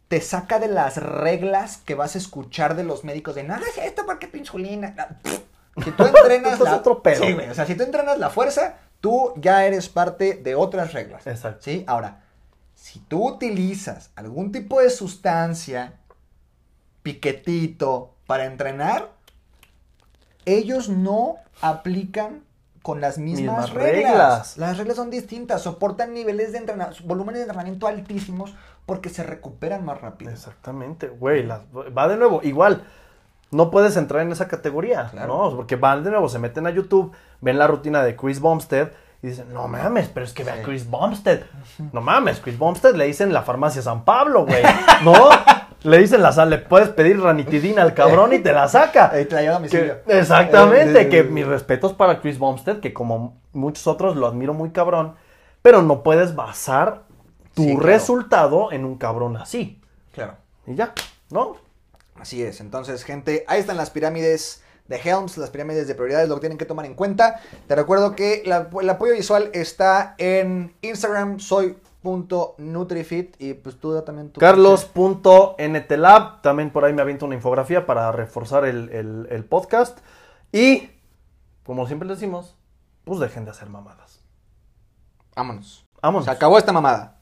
te saca de las reglas que vas a escuchar de los médicos de no hagas esto porque tu insulina. Pff. Si tú entrenas la otro pedo. Sí, güey, o sea, si tú entrenas la fuerza, tú ya eres parte de otras reglas. Exacto. ¿Sí? Ahora, si tú utilizas algún tipo de sustancia, piquetito, para entrenar, ellos no aplican con las mismas, Mismas reglas. reglas. Las reglas son distintas, soportan niveles de entrenamiento, volúmenes de entrenamiento altísimos porque se recuperan más rápido. Exactamente, güey. las- Va de nuevo, igual. No puedes entrar en esa categoría, Claro. ¿no? Porque van de nuevo, se meten a YouTube, ven la rutina de Chris Bumstead y dicen, no mames, pero es que ve a Chris Bumstead. No mames, Chris Bumstead le dicen la farmacia San Pablo, güey. No, le dicen la sal, le puedes pedir ranitidina al cabrón y te la saca. Ahí te la lleva a domicilio. Que- exactamente, Eh, que eh, mis respetos para Chris Bumstead, que como muchos otros lo admiro muy cabrón, pero no puedes basar tu Sí, claro. resultado en un cabrón así. Claro. Y ya, ¿no? Así es. Entonces, gente, ahí están las pirámides de Helms, las pirámides de prioridades, lo que tienen que tomar en cuenta. Te recuerdo que la- el apoyo visual está en Instagram, soy.nutrifit y pues tú también tu... Carlos.ntlab, también por ahí me aviento una infografía para reforzar el, el- el podcast. Y, como siempre decimos, pues dejen de hacer mamadas. Vámonos. Vámonos. Se acabó esta mamada.